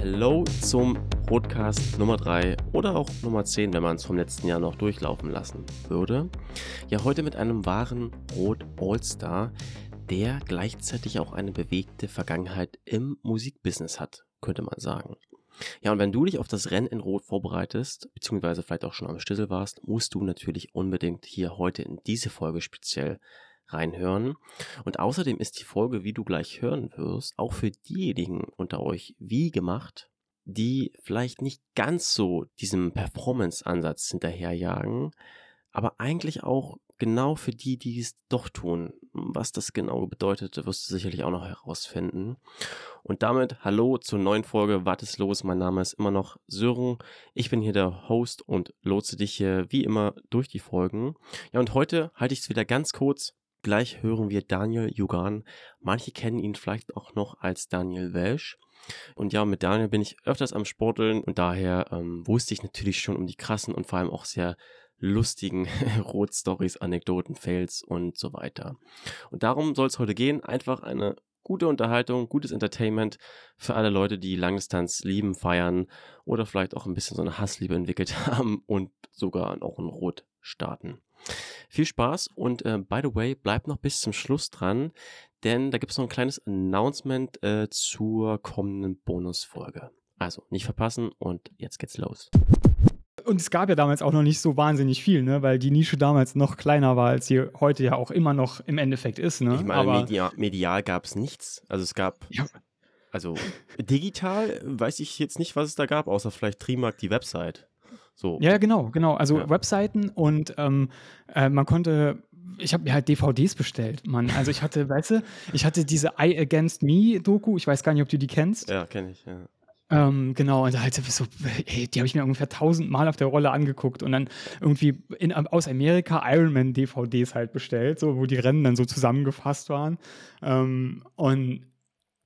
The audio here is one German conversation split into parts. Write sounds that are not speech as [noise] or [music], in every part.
Hello zum Podcast Nummer 3 oder auch Nummer 10, wenn man es vom letzten Jahr noch durchlaufen lassen würde. Ja, heute mit einem wahren Rot All-Star, der gleichzeitig auch eine bewegte Vergangenheit im Musikbusiness hat, könnte man sagen. Ja, und wenn du dich auf das Rennen in Rot vorbereitest, beziehungsweise vielleicht auch schon am Stissel warst, musst du natürlich unbedingt hier heute in diese Folge speziell reinhören. Und außerdem ist die Folge, wie du gleich hören wirst, auch für diejenigen unter euch wie gemacht, die vielleicht nicht ganz so diesem Performance-Ansatz hinterherjagen, aber eigentlich auch genau für die, die es doch tun. Was das genau bedeutet, wirst du sicherlich auch noch herausfinden. Und damit hallo zur neuen Folge Was ist los? Mein Name ist immer noch Sören. Ich bin hier der Host und lotse dich hier wie immer durch die Folgen. Ja, und heute halte ich es wieder ganz kurz. Gleich hören wir Daniel Jugan. Manche kennen ihn vielleicht auch noch als Daniel Welsch. Und ja, mit Daniel bin ich öfters am Sporteln und daher ähm, wusste ich natürlich schon um die krassen und vor allem auch sehr lustigen [laughs] Rot-Stories, Anekdoten, Fails und so weiter. Und darum soll es heute gehen. Einfach eine gute Unterhaltung, gutes Entertainment für alle Leute, die Langdistanz lieben, feiern oder vielleicht auch ein bisschen so eine Hassliebe entwickelt [laughs] haben und sogar auch in Rot starten. Viel Spaß und äh, by the way, bleibt noch bis zum Schluss dran, denn da gibt es noch ein kleines Announcement äh, zur kommenden Bonusfolge. Also nicht verpassen und jetzt geht's los. Und es gab ja damals auch noch nicht so wahnsinnig viel, ne? weil die Nische damals noch kleiner war, als sie heute ja auch immer noch im Endeffekt ist. Ne? Ich meine, Aber medial, medial gab es nichts. Also es gab, ja. also digital weiß ich jetzt nicht, was es da gab, außer vielleicht Trimark, die Website. So. Ja, genau, genau. Also ja. Webseiten und ähm, äh, man konnte ich habe mir halt DVDs bestellt, Mann. Also ich hatte, [laughs] weißt du, ich hatte diese I Against Me Doku, ich weiß gar nicht, ob du die kennst. Ja, kenne ich, ja. Ähm, genau, und halt so, ey, die habe ich mir ungefähr tausendmal auf der Rolle angeguckt und dann irgendwie in, aus Amerika Ironman DVDs halt bestellt, so, wo die Rennen dann so zusammengefasst waren. Ähm, und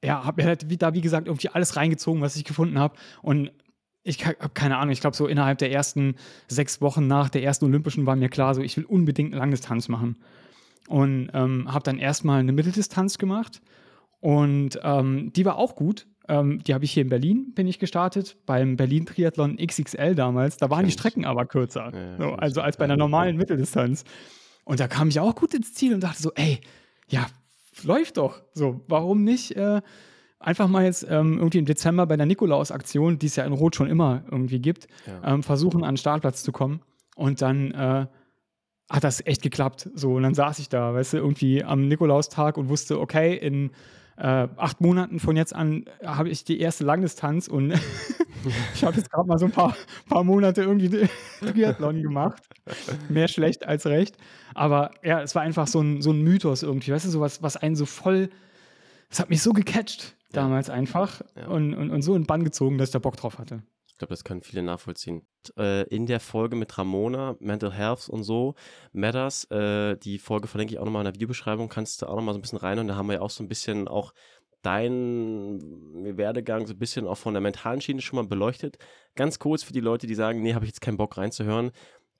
ja, habe mir halt wie, da, wie gesagt, irgendwie alles reingezogen, was ich gefunden habe. Und ich habe keine Ahnung, ich glaube, so innerhalb der ersten sechs Wochen nach der ersten Olympischen war mir klar, so ich will unbedingt eine Langdistanz machen. Und ähm, habe dann erstmal eine Mitteldistanz gemacht. Und ähm, die war auch gut. Ähm, die habe ich hier in Berlin, bin ich gestartet, beim Berlin Triathlon XXL damals. Da waren die Strecken aber kürzer. Ja, so, also als bei einer normalen Mitteldistanz. Und da kam ich auch gut ins Ziel und dachte so, ey, ja, läuft doch. So, warum nicht? Äh, einfach mal jetzt ähm, irgendwie im Dezember bei der Nikolaus-Aktion, die es ja in Rot schon immer irgendwie gibt, ja. ähm, versuchen, an den Startplatz zu kommen. Und dann äh, hat das echt geklappt. So, und dann saß ich da, weißt du, irgendwie am Nikolaustag und wusste, okay, in äh, acht Monaten von jetzt an habe ich die erste Langdistanz und [laughs] ich habe jetzt gerade mal so ein paar, paar Monate irgendwie [laughs] Triathlon gemacht. Mehr schlecht als recht. Aber ja, es war einfach so ein, so ein Mythos irgendwie, weißt du, so was, was einen so voll, es hat mich so gecatcht damals einfach ja. und, und, und so in Bann gezogen, dass ich da Bock drauf hatte. Ich glaube, das können viele nachvollziehen. Äh, in der Folge mit Ramona, Mental Health und so, Matters, äh, die Folge verlinke ich auch nochmal in der Videobeschreibung, kannst du auch nochmal so ein bisschen rein und da haben wir ja auch so ein bisschen auch deinen Werdegang so ein bisschen auch von der mentalen Schiene schon mal beleuchtet. Ganz kurz für die Leute, die sagen, nee, habe ich jetzt keinen Bock reinzuhören.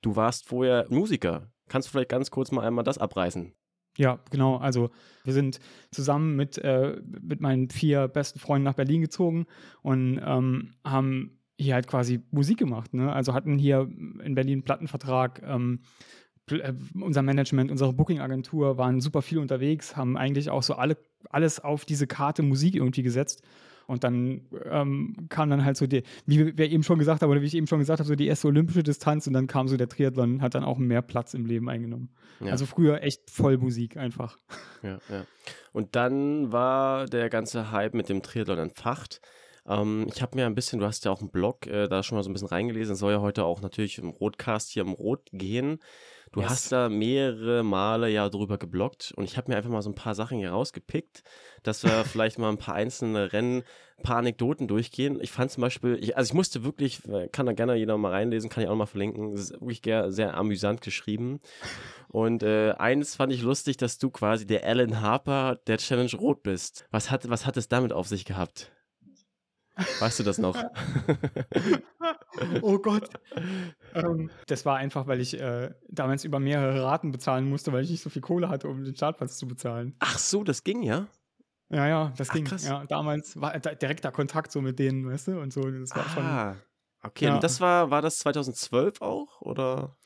Du warst vorher Musiker. Kannst du vielleicht ganz kurz mal einmal das abreißen? Ja, genau. Also wir sind zusammen mit, äh, mit meinen vier besten Freunden nach Berlin gezogen und ähm, haben hier halt quasi Musik gemacht. Ne? Also hatten hier in Berlin einen Plattenvertrag. Ähm, äh, unser Management, unsere Booking-Agentur waren super viel unterwegs, haben eigentlich auch so alle, alles auf diese Karte Musik irgendwie gesetzt. Und dann ähm, kam dann halt so die, wie wir eben schon gesagt haben, oder wie ich eben schon gesagt habe, so die erste olympische Distanz und dann kam so der Triathlon, hat dann auch mehr Platz im Leben eingenommen. Ja. Also früher echt voll Musik einfach. Ja, ja. Und dann war der ganze Hype mit dem Triathlon entfacht. Ähm, ich habe mir ein bisschen, du hast ja auch einen Blog äh, da schon mal so ein bisschen reingelesen, es soll ja heute auch natürlich im Rotcast hier im Rot gehen. Du yes. hast da mehrere Male ja drüber geblockt und ich habe mir einfach mal so ein paar Sachen hier rausgepickt, dass wir [laughs] vielleicht mal ein paar einzelne Rennen, ein paar Anekdoten durchgehen. Ich fand zum Beispiel, ich, also ich musste wirklich, äh, kann da gerne jeder mal reinlesen, kann ich auch mal verlinken. Es ist wirklich sehr, sehr amüsant geschrieben. Und äh, eins fand ich lustig, dass du quasi der Alan Harper der Challenge Rot bist. Was hat, was hat es damit auf sich gehabt? Weißt du das noch? oh Gott. Ähm, das war einfach, weil ich äh, damals über mehrere Raten bezahlen musste, weil ich nicht so viel Kohle hatte, um den Startplatz zu bezahlen. Ach so, das ging ja? Ja, ja, das Ach, ging. krass. Ja, damals war da direkter Kontakt so mit denen, weißt du? Und so, das war schon. Ah, okay. Ja. Und das war, war das 2012 auch? Oder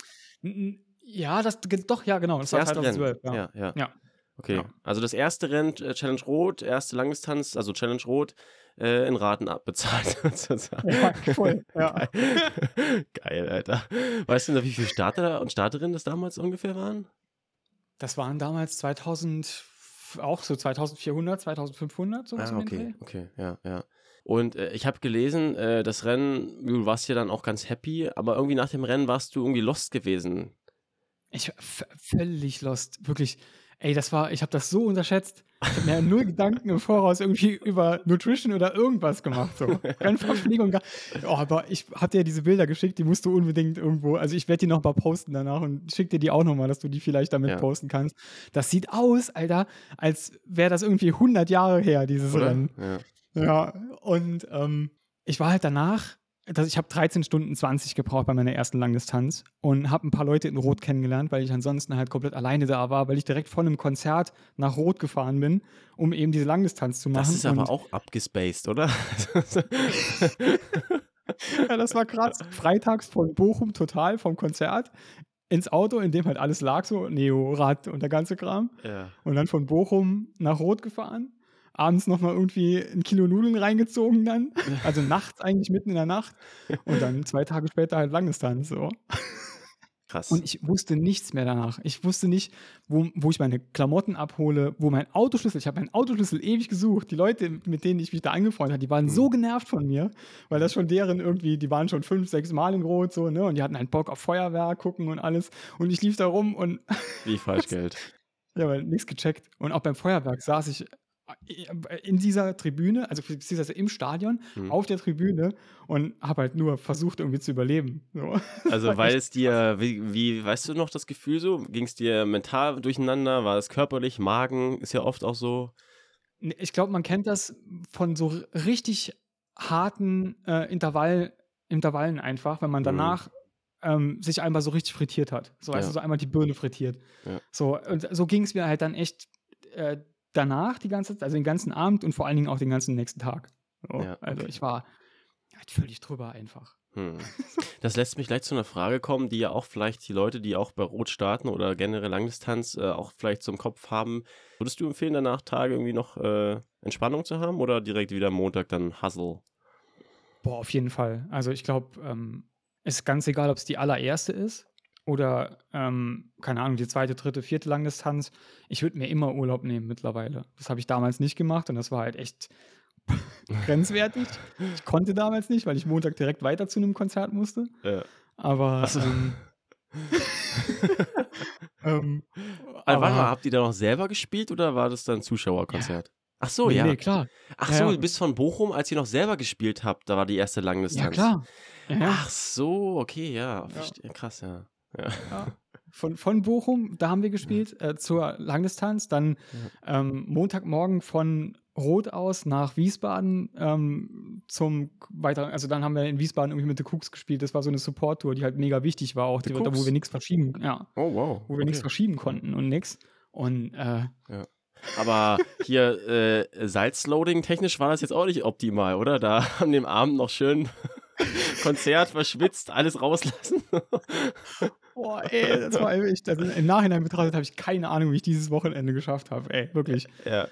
Ja, das doch, ja, genau. Das, das war erste 2012. Rennen? Ja. Ja, ja. Ja. Okay. Ja. Also das erste Rennen, äh, Challenge Rot, erste Langdistanz, also Challenge Rot, äh, in Raten abbezahlt. [laughs] sozusagen. Ja, voll, ja. Geil. [laughs] Geil, Alter. Weißt du noch, wie viele Starter und Starterinnen das damals ungefähr waren? Das waren damals 2000, auch so 2400, 2500, sowas Ah, okay, Dreh. okay, ja, ja. Und äh, ich habe gelesen, äh, das Rennen, du warst ja dann auch ganz happy, aber irgendwie nach dem Rennen warst du irgendwie lost gewesen. Ich war völlig lost, wirklich. Ey, das war, ich habe das so unterschätzt. Ich habe mir null Gedanken im Voraus irgendwie über Nutrition oder irgendwas gemacht. So. [laughs] Keine Verpflegung. Gar. Oh, aber ich habe dir diese Bilder geschickt, die musst du unbedingt irgendwo. Also ich werde die noch mal posten danach und schick dir die auch noch mal, dass du die vielleicht damit Ja. posten kannst. Das sieht aus, Alter, als wäre das irgendwie 100 Jahre her, dieses Oder? Rennen. Ja. Ja, und ähm, ich war halt danach, dass ich habe 13 Stunden 20 gebraucht bei meiner ersten Langdistanz und habe ein paar Leute in Rot kennengelernt, weil ich ansonsten halt komplett alleine da war, weil ich direkt von einem Konzert nach Rot gefahren bin, um eben diese Langdistanz zu machen. Das ist aber und, auch abgespaced, oder? [laughs] Ja, das war krass. Freitags von Bochum total vom Konzert ins Auto, in dem halt alles lag, so Neo-Rad und der ganze Kram. ja. Und dann von Bochum nach Rot gefahren. Abends nochmal irgendwie ein Kilo Nudeln reingezogen dann. [laughs] Also nachts eigentlich mitten in der Nacht. Und dann zwei Tage später halt Langdistanz. So. Krass. Und ich wusste nichts mehr danach. Ich wusste nicht, wo, wo ich meine Klamotten abhole, wo mein Autoschlüssel, ich habe meinen Autoschlüssel ewig gesucht. Die Leute, mit denen ich mich da angefreundet habe, die waren Mhm. so genervt von mir, weil das schon deren irgendwie, die waren schon fünf, sechs Mal in Rot so, ne? Und die hatten einen Bock auf Feuerwerk gucken und alles. Und ich lief da rum und Wie Falschgeld. [laughs] ja, aber nichts gecheckt. Und auch beim Feuerwerk saß ich in dieser Tribüne, also beziehungsweise im Stadion, Hm. auf der Tribüne und habe halt nur versucht, irgendwie zu überleben. So. [laughs] Also weil es dir, wie, wie weißt du noch das Gefühl so? Ging es dir mental durcheinander? War es körperlich? Magen? Ist ja oft auch so. Ich glaube, man kennt das von so richtig harten äh, Intervall, Intervallen einfach, wenn man Mhm. danach ähm, sich einmal so richtig frittiert hat. So, Ja. du, so einmal die Birne frittiert. Ja. So, und so ging es mir halt dann echt äh, danach die ganze Zeit, also den ganzen Abend und vor allen Dingen auch den ganzen nächsten Tag. So, Ja, Also okay. ich war halt völlig drüber einfach. Hm. [laughs] Das lässt mich gleich zu einer Frage kommen, die ja auch vielleicht die Leute, die auch bei Rot starten oder generell Langdistanz äh, auch vielleicht zum Kopf haben. Würdest du empfehlen, danach Tage irgendwie noch äh, Entspannung zu haben oder direkt wieder Montag dann Hustle? Boah, auf jeden Fall. Also ich glaube, ähm, ist ganz egal, ob es die allererste ist oder, ähm, keine Ahnung, die zweite, dritte, vierte Langdistanz. Ich würde mir immer Urlaub nehmen mittlerweile. Das habe ich damals nicht gemacht und das war halt echt [laughs] grenzwertig. Ich konnte damals nicht, weil ich Montag direkt weiter zu einem Konzert musste. Ja. Aber, Ach so. ähm, [laughs] ähm, Also, warte mal, habt ihr da noch selber gespielt oder war das dann Zuschauerkonzert? Ach so, nee, ja. nee, klar. Ach Ja, so, ja. du bist von Bochum, als ihr noch selber gespielt habt, da war die erste Langdistanz. Ja, klar. Ja, ja. Ach so, okay, ja. verste- Krass, ja. Ja. Ja. [laughs] Von, von Bochum, da haben wir gespielt, äh, zur Langdistanz. Dann ähm, Montagmorgen von Rot aus nach Wiesbaden ähm, zum weiter, also dann haben wir in Wiesbaden irgendwie mit The Cooks gespielt. Das war so eine Support-Tour, die halt mega wichtig war, auch die, da, wo wir nichts verschieben, ja, Oh, wow. wo wir nichts okay. verschieben konnten und nix. Und äh, Aber hier äh, Salzloading technisch war das jetzt auch nicht optimal, oder? Da an dem Abend noch schön [laughs] Konzert verschwitzt, alles rauslassen. [laughs] boah, [laughs] ey, das war echt, also im Nachhinein betrachtet habe ich keine Ahnung, wie ich dieses Wochenende geschafft habe. Ey, wirklich. ja.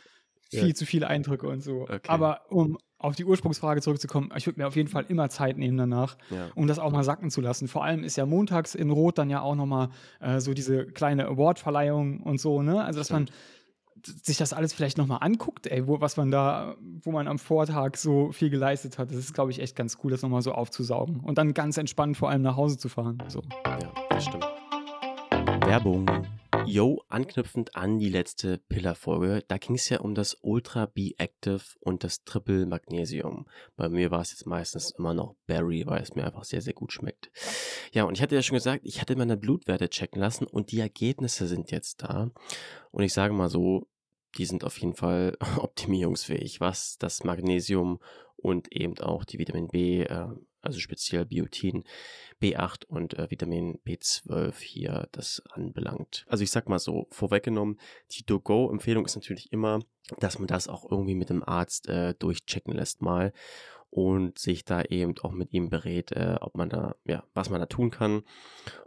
viel Ja. zu viele Eindrücke und so. Okay. Aber um auf die Ursprungsfrage zurückzukommen, ich würde mir auf jeden Fall immer Zeit nehmen danach, ja. um das auch mal sacken zu lassen. Vor allem ist ja montags in Rot dann ja auch nochmal äh, so diese kleine Award-Verleihung und so, ne? Also, dass man d- sich das alles vielleicht nochmal anguckt, ey, wo, was man da, wo man am Vortag so viel geleistet hat. Das ist, glaube ich, echt ganz cool, das nochmal so aufzusaugen. Und dann ganz entspannt vor allem nach Hause zu fahren. So. Ja, das stimmt. Werbung. Yo, anknüpfend an die letzte Pillar-Folge, da ging es ja um das Ultra B Active und das Triple Magnesium. Bei mir war es jetzt meistens immer noch Berry, weil es mir einfach sehr, sehr gut schmeckt. Ja, und ich hatte ja schon gesagt, ich hatte meine Blutwerte checken lassen und die Ergebnisse sind jetzt da. Und ich sage mal so, die sind auf jeden Fall [laughs] optimierungsfähig, was das Magnesium und eben auch die Vitamin B, äh, also speziell Biotin, B8 und äh, Vitamin B12 hier das anbelangt. Also ich sag mal so, vorweggenommen, die To-Go-Empfehlung ist natürlich immer, dass man das auch irgendwie mit dem Arzt äh, durchchecken lässt mal und sich da eben auch mit ihm berät, äh, ob man da, ja, was man da tun kann.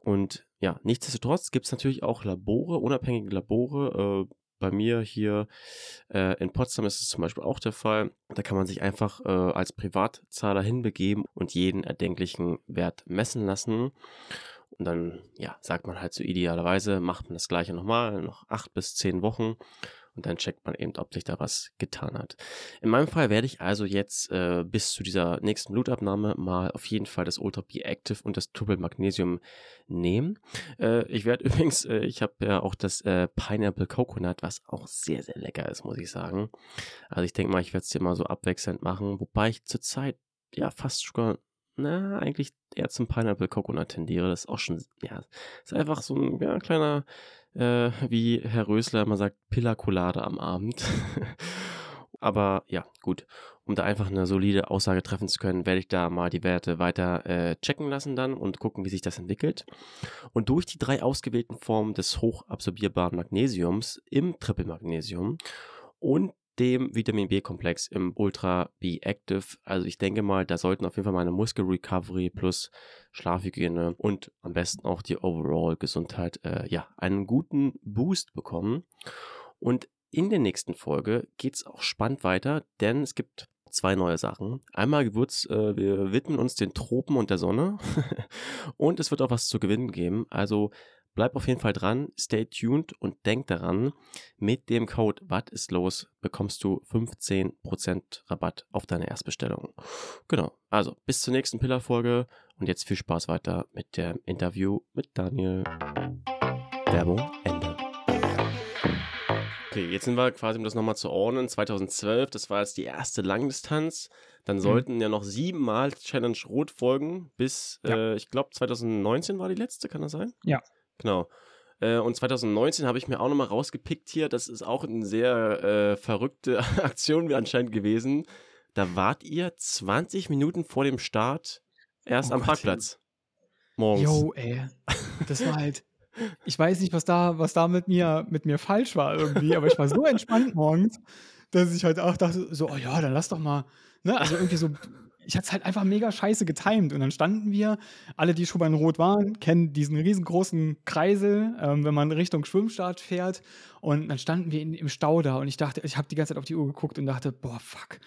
Und ja, nichtsdestotrotz gibt es natürlich auch Labore, unabhängige Labore. Äh, bei mir hier äh, in Potsdam ist es zum Beispiel auch der Fall. Da kann man sich einfach äh, als Privatzahler hinbegeben und jeden erdenklichen Wert messen lassen. Und dann, ja, sagt man halt so idealerweise, macht man das gleiche nochmal, noch acht bis zehn Wochen und dann checkt man eben, ob sich da was getan hat. In meinem Fall werde ich also jetzt äh, bis zu dieser nächsten Blutabnahme mal auf jeden Fall das Ultra B Active und das Triple Magnesium nehmen. Äh, ich werde [laughs] übrigens, äh, ich habe ja auch das äh, Pineapple Coconut, was auch sehr, sehr lecker ist, muss ich sagen. Also ich denke mal, ich werde es dir mal so abwechselnd machen, wobei ich zurzeit ja fast sogar na, eigentlich eher zum Pineapple Coconut tendiere. Das ist auch schon, ja, ist einfach so ein ja, kleiner äh, wie Herr Rösler immer sagt, Pillakulade am Abend. [laughs] Aber ja, gut. Um da einfach eine solide Aussage treffen zu können, werde ich da mal die Werte weiter äh, checken lassen dann und gucken, wie sich das entwickelt. Und durch die drei ausgewählten Formen des hochabsorbierbaren Magnesiums im Triple Magnesium und dem Vitamin B-Komplex im Ultra B Active. Also ich denke mal, da sollten auf jeden Fall meine Muskel Recovery plus Schlafhygiene und am besten auch die Overall Gesundheit äh, ja einen guten Boost bekommen. Und in der nächsten Folge geht es auch spannend weiter, denn es gibt zwei neue Sachen. Einmal wird's, äh, wir widmen uns den Tropen und der Sonne [laughs] und es wird auch was zu gewinnen geben. Also Bleib auf jeden Fall dran, stay tuned und denk daran, mit dem Code Was ist los bekommst du 15% Rabatt auf deine Erstbestellung. Genau, also bis zur nächsten Pillar-Folge und jetzt viel Spaß weiter mit dem Interview mit Daniel. Werbung Ende. Okay, jetzt sind wir quasi, um das nochmal zu ordnen, 2012, das war jetzt die erste Langdistanz. Dann mhm. sollten ja noch siebenmal Challenge Rot folgen, bis, ja. äh, ich glaube, 2019 war die letzte, kann das sein? Ja. Genau. Äh, und 2019 habe ich mir auch nochmal rausgepickt hier. Das ist auch eine sehr äh, verrückte [laughs] Aktion anscheinend gewesen. Da wart ihr 20 Minuten vor dem Start erst oh am Gott, Parkplatz. Morgens. Jo, ey. Das war halt. Ich weiß nicht, was da, was da mit mir, mit mir falsch war irgendwie, aber ich war so entspannt morgens, dass ich halt auch dachte, so, oh ja, dann lass doch mal, ne, also irgendwie so ich hatte es halt einfach mega scheiße getimt. Und dann standen wir, alle, die schon bei Rot waren, kennen diesen riesengroßen Kreisel, ähm, wenn man Richtung Schwimmstart fährt. Und dann standen wir in, im Stau da und ich dachte, ich habe die ganze Zeit auf die Uhr geguckt und dachte, boah, fuck,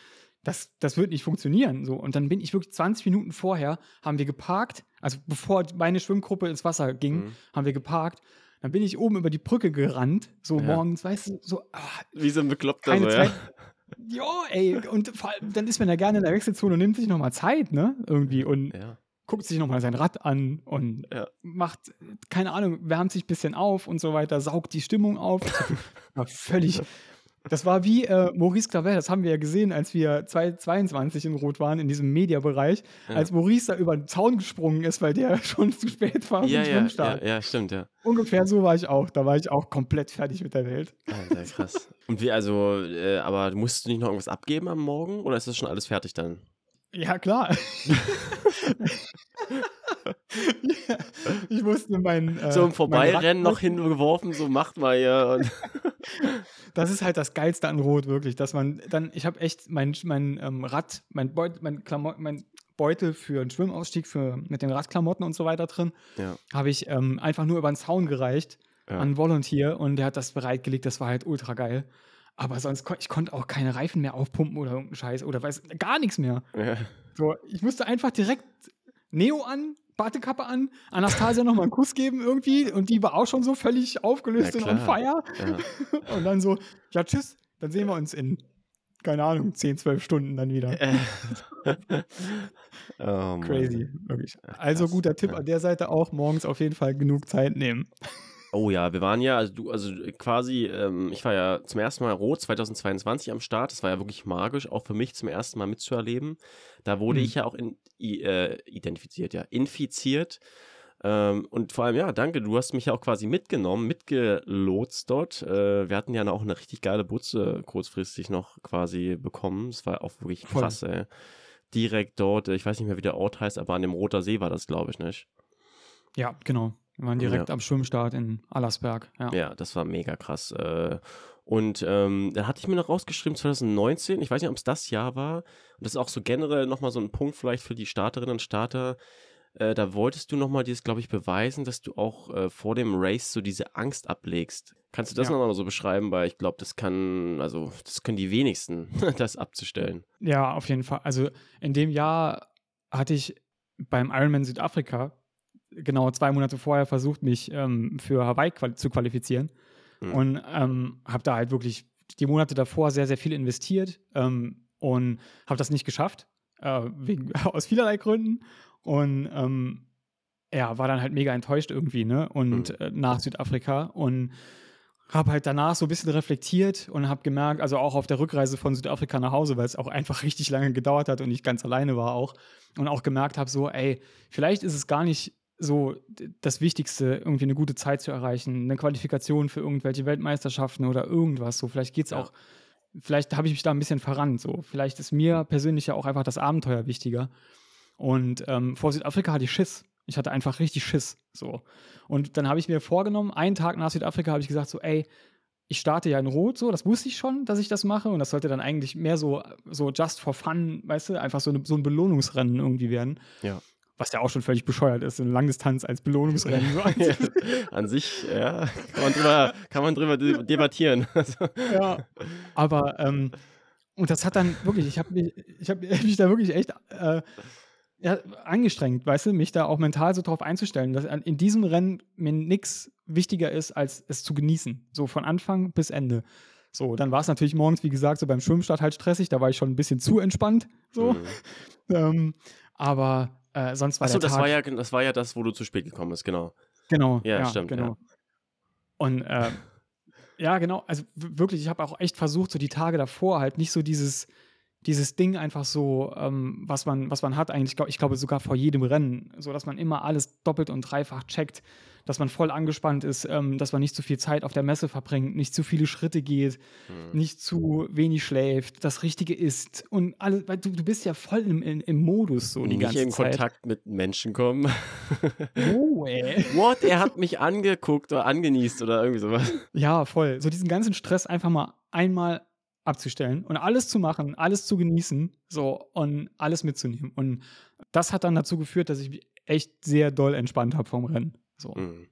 das, das wird nicht funktionieren. So. Und dann bin ich wirklich 20 Minuten vorher, haben wir geparkt, also bevor meine Schwimmgruppe ins Wasser ging, mhm. haben wir geparkt. Dann bin ich oben über die Brücke gerannt, so ja. morgens, weißt du, so. Ach, Wie so ein Bekloppter, so, ja. Ja, ey, und vor allem, dann ist man ja gerne in der Wechselzone und nimmt sich nochmal Zeit, ne? Irgendwie und ja. guckt sich nochmal sein Rad an und ja. macht, keine Ahnung, wärmt sich ein bisschen auf und so weiter, saugt die Stimmung auf. [laughs] völlig, das war wie äh, Maurice Clavel, das haben wir ja gesehen, als wir 2022 in Rot waren, in diesem Mediabereich, ja. als Maurice da über den Zaun gesprungen ist, weil der [laughs] schon zu spät war ja, ja, ja, ja, stimmt, ja. Ungefähr so war ich auch. Da war ich auch komplett fertig mit der Welt. Alter, krass. Und wie, also, äh, aber musstest du nicht noch irgendwas abgeben am Morgen oder ist das schon alles fertig dann? Ja, klar. [laughs] ja, ich musste mein. Äh, so im Vorbeirennen noch hingeworfen, so macht mal ja. [laughs] das ist halt das Geilste an Rot, wirklich, dass man dann, ich habe echt mein, mein ähm, Rad, mein, Beut, mein, mein Beutel für einen Schwimmausstieg für, mit den Radklamotten und so weiter drin, ja. habe ich ähm, einfach nur über den Zaun gereicht ja. an Volunteer und der hat das bereitgelegt, das war halt ultra geil. Aber sonst kon ich konnte auch keine Reifen mehr aufpumpen oder irgendeinen Scheiß oder weiß gar nichts mehr. Ja. So, ich musste einfach direkt Neo an, Bartekappe an, Anastasia nochmal einen Kuss geben irgendwie und die war auch schon so völlig aufgelöst und on fire. Ja. [laughs] Und dann so, ja, tschüss, dann sehen wir uns in, keine Ahnung, 10, 12 Stunden dann wieder. [laughs] oh, Crazy, wirklich. Also guter Tipp an der Seite auch, morgens auf jeden Fall genug Zeit nehmen. Oh ja, wir waren ja, also du, also quasi, ähm, ich war ja zum ersten Mal rot 2022 am Start. Das war ja wirklich magisch, auch für mich zum ersten Mal mitzuerleben. Da wurde mhm. ich ja auch in, äh, identifiziert, ja, infiziert. Ähm, und vor allem, ja, danke, du hast mich ja auch quasi mitgenommen, mitgelotst dort. Äh, wir hatten ja auch eine richtig geile Butze kurzfristig noch quasi bekommen. Es war auch wirklich krass, Voll. ey direkt dort, ich weiß nicht mehr, wie der Ort heißt, aber an dem Roter See war das, glaube ich, nicht? Ja, genau. Wir waren direkt ja. am Schwimmstart in Allersberg. Ja. ja, das war mega krass. Äh, und ähm, dann hatte ich mir noch rausgeschrieben, 2019, ich weiß nicht, ob es das Jahr war, und das ist auch so generell nochmal so ein Punkt vielleicht für die Starterinnen und Starter, äh, da wolltest du nochmal dieses, glaube ich, beweisen, dass du auch äh, vor dem Race so diese Angst ablegst. Kannst du das ja. nochmal so beschreiben? Weil ich glaube, das kann, also das können die wenigsten, [laughs] das abzustellen. Ja, auf jeden Fall. Also in dem Jahr hatte ich beim Ironman Südafrika genau zwei Monate vorher versucht, mich ähm, für Hawaii quali zu qualifizieren. Mhm. Und ähm, habe da halt wirklich die Monate davor sehr, sehr viel investiert ähm, und habe das nicht geschafft. Äh, wegen, [laughs] aus vielerlei Gründen. Und ähm, ja, war dann halt mega enttäuscht irgendwie, ne? Und mhm. äh, nach Südafrika und habe halt danach so ein bisschen reflektiert und habe gemerkt, also auch auf der Rückreise von Südafrika nach Hause, weil es auch einfach [laughs] richtig lange gedauert hat und ich ganz alleine war auch und auch gemerkt habe, so, ey, vielleicht ist es gar nicht so das Wichtigste, irgendwie eine gute Zeit zu erreichen, eine Qualifikation für irgendwelche Weltmeisterschaften oder irgendwas. So, vielleicht geht es ja. auch, vielleicht habe ich mich da ein bisschen verrannt. So, vielleicht ist mir persönlich ja auch einfach das Abenteuer wichtiger. Und ähm, vor Südafrika hatte ich Schiss. Ich hatte einfach richtig Schiss. So. Und dann habe ich mir vorgenommen, einen Tag nach Südafrika habe ich gesagt, so, ey, ich starte ja in Rot, so, das wusste ich schon, dass ich das mache. Und das sollte dann eigentlich mehr so, so just for fun, weißt du, einfach so, eine, so ein Belohnungsrennen irgendwie werden. Ja. Was ja auch schon völlig bescheuert ist, eine Langdistanz als Belohnungsrennen. [laughs] [laughs] An sich, ja, kann man drüber, kann man drüber debattieren. [laughs] ja, aber, ähm, und das hat dann wirklich, ich habe mich, hab mich da wirklich echt äh, ja, angestrengt, weißt du, mich da auch mental so drauf einzustellen, dass in diesem Rennen mir nichts wichtiger ist, als es zu genießen. So von Anfang bis Ende. So, dann war es natürlich morgens, wie gesagt, so beim Schwimmstart halt stressig, da war ich schon ein bisschen zu entspannt. So. Mhm. ähm, aber äh, sonst war Achso, das war ja das war ja das, wo du zu spät gekommen bist, genau. Genau. Ja, ja stimmt. Genau. Ja. Und äh, [laughs] ja, genau. Also wirklich, ich habe auch echt versucht, so die Tage davor halt nicht so dieses, dieses Ding einfach so, ähm, was, man, was man hat, eigentlich, ich glaube sogar vor jedem Rennen, so dass man immer alles doppelt und dreifach checkt, dass man voll angespannt ist, ähm, dass man nicht zu viel Zeit auf der Messe verbringt, nicht zu viele Schritte geht, mhm. nicht zu wenig schläft, das Richtige isst und alles, weil du, du bist ja voll im, im, im Modus so und die ganze nicht in Zeit. Kontakt mit Menschen kommen. Oh, [laughs] ey. What? Er hat mich angeguckt oder angenießt oder irgendwie sowas. Ja, voll. So diesen ganzen Stress einfach mal einmal abzustellen und alles zu machen, alles zu genießen, so und alles mitzunehmen. Und das hat dann dazu geführt, dass ich mich echt sehr doll entspannt habe vom Rennen. So. Mhm.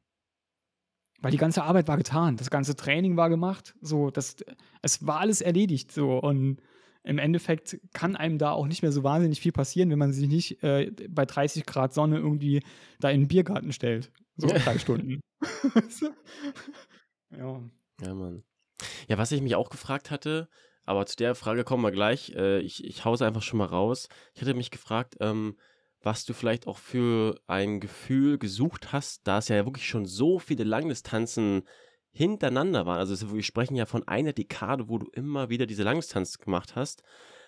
Weil die ganze Arbeit war getan, das ganze Training war gemacht, so, das, es war alles erledigt, so und im Endeffekt kann einem da auch nicht mehr so wahnsinnig viel passieren, wenn man sich nicht äh, bei 30 Grad Sonne irgendwie da in den Biergarten stellt. So drei [laughs] Stunden. [laughs] ja. Ja, Mann. Ja, was ich mich auch gefragt hatte, aber zu der Frage kommen wir gleich. Äh, ich, ich hause einfach schon mal raus. Ich hatte mich gefragt, ähm, was du vielleicht auch für ein Gefühl gesucht hast, da es ja wirklich schon so viele Langdistanzen hintereinander waren. Also wir sprechen ja von einer Dekade, wo du immer wieder diese Langdistanz gemacht hast.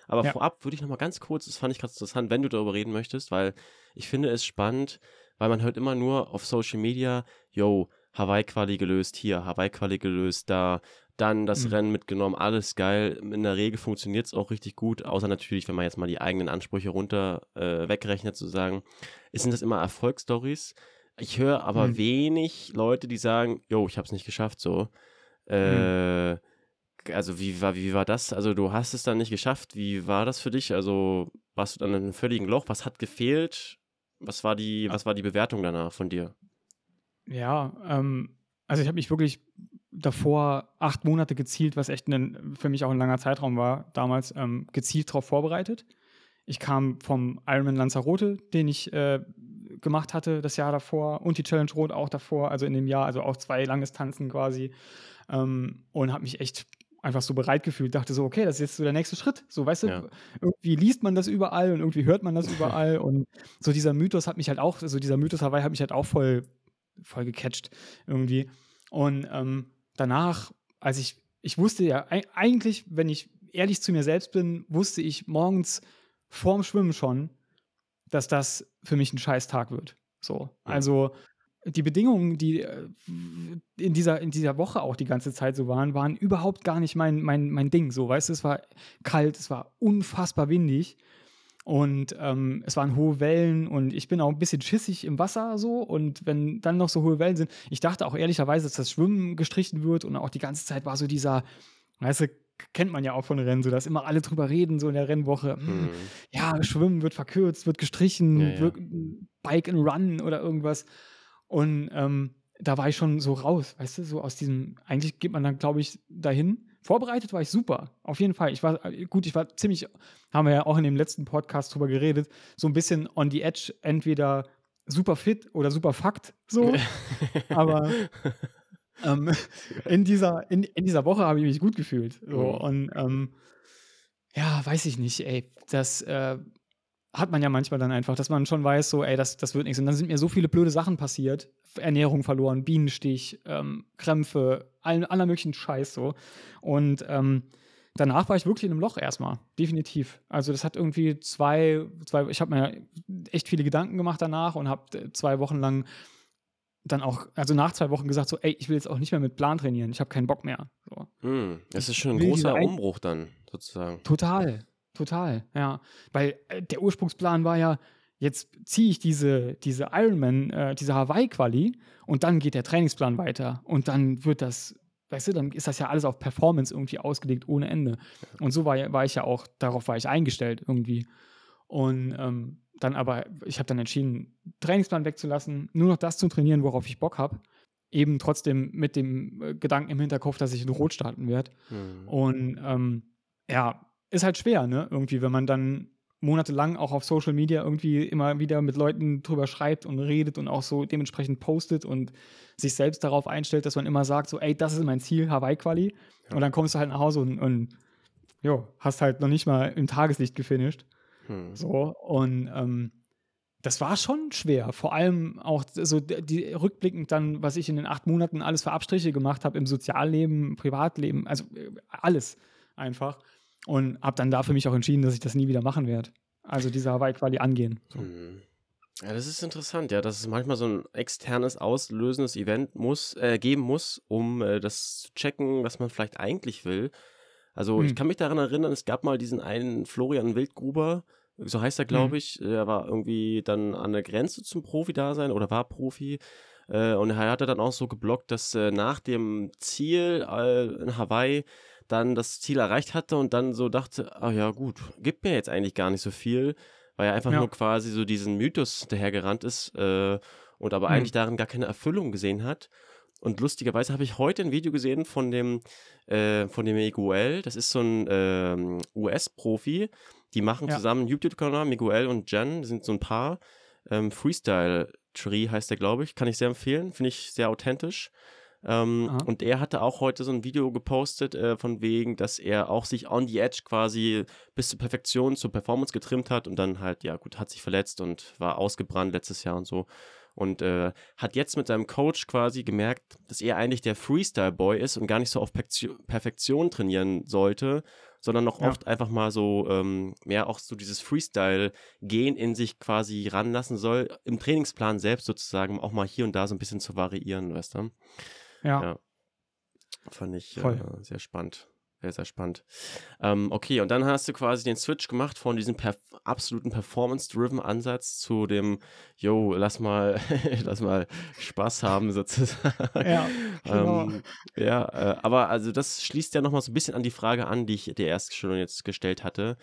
Aber ja. vorab würde ich noch mal ganz kurz, das fand ich ganz interessant, wenn du darüber reden möchtest, weil ich finde es spannend, weil man hört immer nur auf Social Media, yo, Hawaii-Quali gelöst, hier, Hawaii-Quali gelöst, da, dann das mhm. Rennen mitgenommen, alles geil. In der Regel funktioniert es auch richtig gut, außer natürlich, wenn man jetzt mal die eigenen Ansprüche runter äh, wegrechnet, sozusagen, sind das immer Erfolgsstories. Ich höre aber mhm. wenig Leute, die sagen, jo, ich habe es nicht geschafft, so. Äh, mhm. Also wie war, wie war das? Also du hast es dann nicht geschafft. Wie war das für dich? Also warst du dann in einem völligen Loch? Was hat gefehlt? Was war die, was war die Bewertung danach von dir? Ja, ähm, also ich habe mich wirklich davor acht Monate gezielt, was echt ein, für mich auch ein langer Zeitraum war, damals ähm, gezielt darauf vorbereitet. Ich kam vom Ironman Lanzarote, den ich äh, gemacht hatte das Jahr davor und die Challenge Rot auch davor, also in dem Jahr, also auch zwei Langdistanzen quasi ähm, und habe mich echt einfach so bereit gefühlt, dachte so, okay, das ist jetzt so der nächste Schritt. So, weißt du, ja. irgendwie liest man das überall und irgendwie hört man das [laughs] überall und so dieser Mythos hat mich halt auch, so dieser Mythos Hawaii hat mich halt auch voll, voll gecatcht irgendwie. Und ähm, danach, als ich, ich wusste ja, eigentlich, wenn ich ehrlich zu mir selbst bin, wusste ich morgens vorm Schwimmen schon, dass das für mich ein scheiß Tag wird. So. Also die Bedingungen, die äh, in dieser, in dieser Woche auch die ganze Zeit so waren, waren überhaupt gar nicht mein, mein, mein Ding. So, weißt du, es war kalt, es war unfassbar windig. Und ähm, es waren hohe Wellen und ich bin auch ein bisschen schissig im Wasser so. Und wenn dann noch so hohe Wellen sind, ich dachte auch ehrlicherweise, dass das Schwimmen gestrichen wird und auch die ganze Zeit war so dieser, weißt du, kennt man ja auch von Rennen, so dass immer alle drüber reden, so in der Rennwoche. Hm, Mhm. ja, Schwimmen wird verkürzt, wird gestrichen, Ja, ja. wird Bike and Run oder irgendwas. Und ähm, da war ich schon so raus, weißt du, so aus diesem, eigentlich geht man dann, glaube ich, dahin. Vorbereitet war ich super, auf jeden Fall. Ich war, gut, ich war ziemlich, haben wir ja auch in dem letzten Podcast drüber geredet, so ein bisschen on the edge, entweder super fit oder super fucked, so. [laughs] Aber ähm, [laughs] in, dieser, in, in dieser Woche habe ich mich gut gefühlt. So. Mhm. Und ähm, ja, weiß ich nicht, ey. Das äh, hat man ja manchmal dann einfach, dass man schon weiß, so, ey, das, das wird nichts. Und dann sind mir so viele blöde Sachen passiert. Ernährung verloren, Bienenstich, ähm, Krämpfe, allen aller möglichen Scheiß so. Und ähm, danach war ich wirklich in einem Loch erstmal, definitiv. Also das hat irgendwie zwei, zwei ich habe mir echt viele Gedanken gemacht danach und habe zwei Wochen lang dann auch, also nach zwei Wochen gesagt so, ey, ich will jetzt auch nicht mehr mit Plan trainieren, ich habe keinen Bock mehr. So. Hm, Das ist schon ein großer Umbruch dann, sozusagen. Total, total, ja. Weil äh, der Ursprungsplan war ja, jetzt ziehe ich diese, diese Ironman, äh, diese Hawaii-Quali und dann geht der Trainingsplan weiter und dann wird das, weißt du, dann ist das ja alles auf Performance irgendwie ausgelegt ohne Ende. Und so war, war ich ja auch, darauf war ich eingestellt irgendwie. Und ähm, dann aber, ich habe dann entschieden, Trainingsplan wegzulassen, nur noch das zu trainieren, worauf ich Bock habe. Eben trotzdem mit dem äh, Gedanken im Hinterkopf, dass ich in Rot starten werde. Hm. Und ähm, ja, ist halt schwer, ne? Irgendwie, wenn man dann monatelang auch auf Social Media irgendwie immer wieder mit Leuten drüber schreibt und redet und auch so dementsprechend postet und sich selbst darauf einstellt, dass man immer sagt, so, ey, das ist mein Ziel, Hawaii-Quali. Ja. Und dann kommst du halt nach Hause und, und jo, hast halt noch nicht mal im Tageslicht gefinisht. Hm. So, und ähm, das war schon schwer. Vor allem auch so die rückblickend dann, was ich in den acht Monaten alles für Abstriche gemacht habe im Sozialleben, im Privatleben, also äh, alles einfach. Und habe dann da für mich auch entschieden, dass ich das nie wieder machen werde. Also diese Hawaii-Quali angehen. So. Hm. Ja, das ist interessant, ja, dass es manchmal so ein externes, auslösendes Event muss, äh, geben muss, um äh, das zu checken, was man vielleicht eigentlich will. Also ich Hm. kann mich daran erinnern, es gab mal diesen einen Florian Wildgruber, so heißt er, glaube Hm. ich. Der war irgendwie dann an der Grenze zum Profi-Dasein oder war Profi. Äh, und er hatte dann auch so geblockt, dass äh, nach dem Ziel äh, in Hawaii dann das Ziel erreicht hatte und dann so dachte, ah ja gut, gibt mir jetzt eigentlich gar nicht so viel, weil er einfach Ja. nur quasi so diesen Mythos dahergerannt ist äh, und aber Hm. eigentlich darin gar keine Erfüllung gesehen hat. Und lustigerweise habe ich heute ein Video gesehen von dem, äh, von dem Miguel. Das ist so ein ähm, US-Profi. Die machen Ja. zusammen einen YouTube-Kanal, Miguel und Jen, die sind so ein Paar. Ähm, Freestyle Tree heißt der, glaube ich. Kann ich sehr empfehlen. Finde ich sehr authentisch. Ähm, und er hatte auch heute so ein Video gepostet, äh, von wegen, dass er auch sich on the edge quasi bis zur Perfektion, zur Performance getrimmt hat und dann halt, ja gut, hat sich verletzt und war ausgebrannt letztes Jahr und so. Und äh, hat jetzt mit seinem Coach quasi gemerkt, dass er eigentlich der Freestyle-Boy ist und gar nicht so auf Perfektion trainieren sollte, sondern noch Ja. oft einfach mal so ähm, mehr auch so dieses Freestyle-Gen in sich quasi ranlassen soll, im Trainingsplan selbst sozusagen auch mal hier und da so ein bisschen zu variieren, weißt du? Ja. Ja. Fand ich äh, sehr spannend. Sehr, sehr spannend. Ähm, okay, und dann hast du quasi den Switch gemacht von diesem perf absoluten Performance-driven Ansatz zu dem, yo, lass mal, [laughs] lass mal Spaß haben sozusagen. Ja, genau. ähm, ja äh, aber also das schließt ja nochmal so ein bisschen an die Frage an, die ich dir erst schon jetzt gestellt hatte.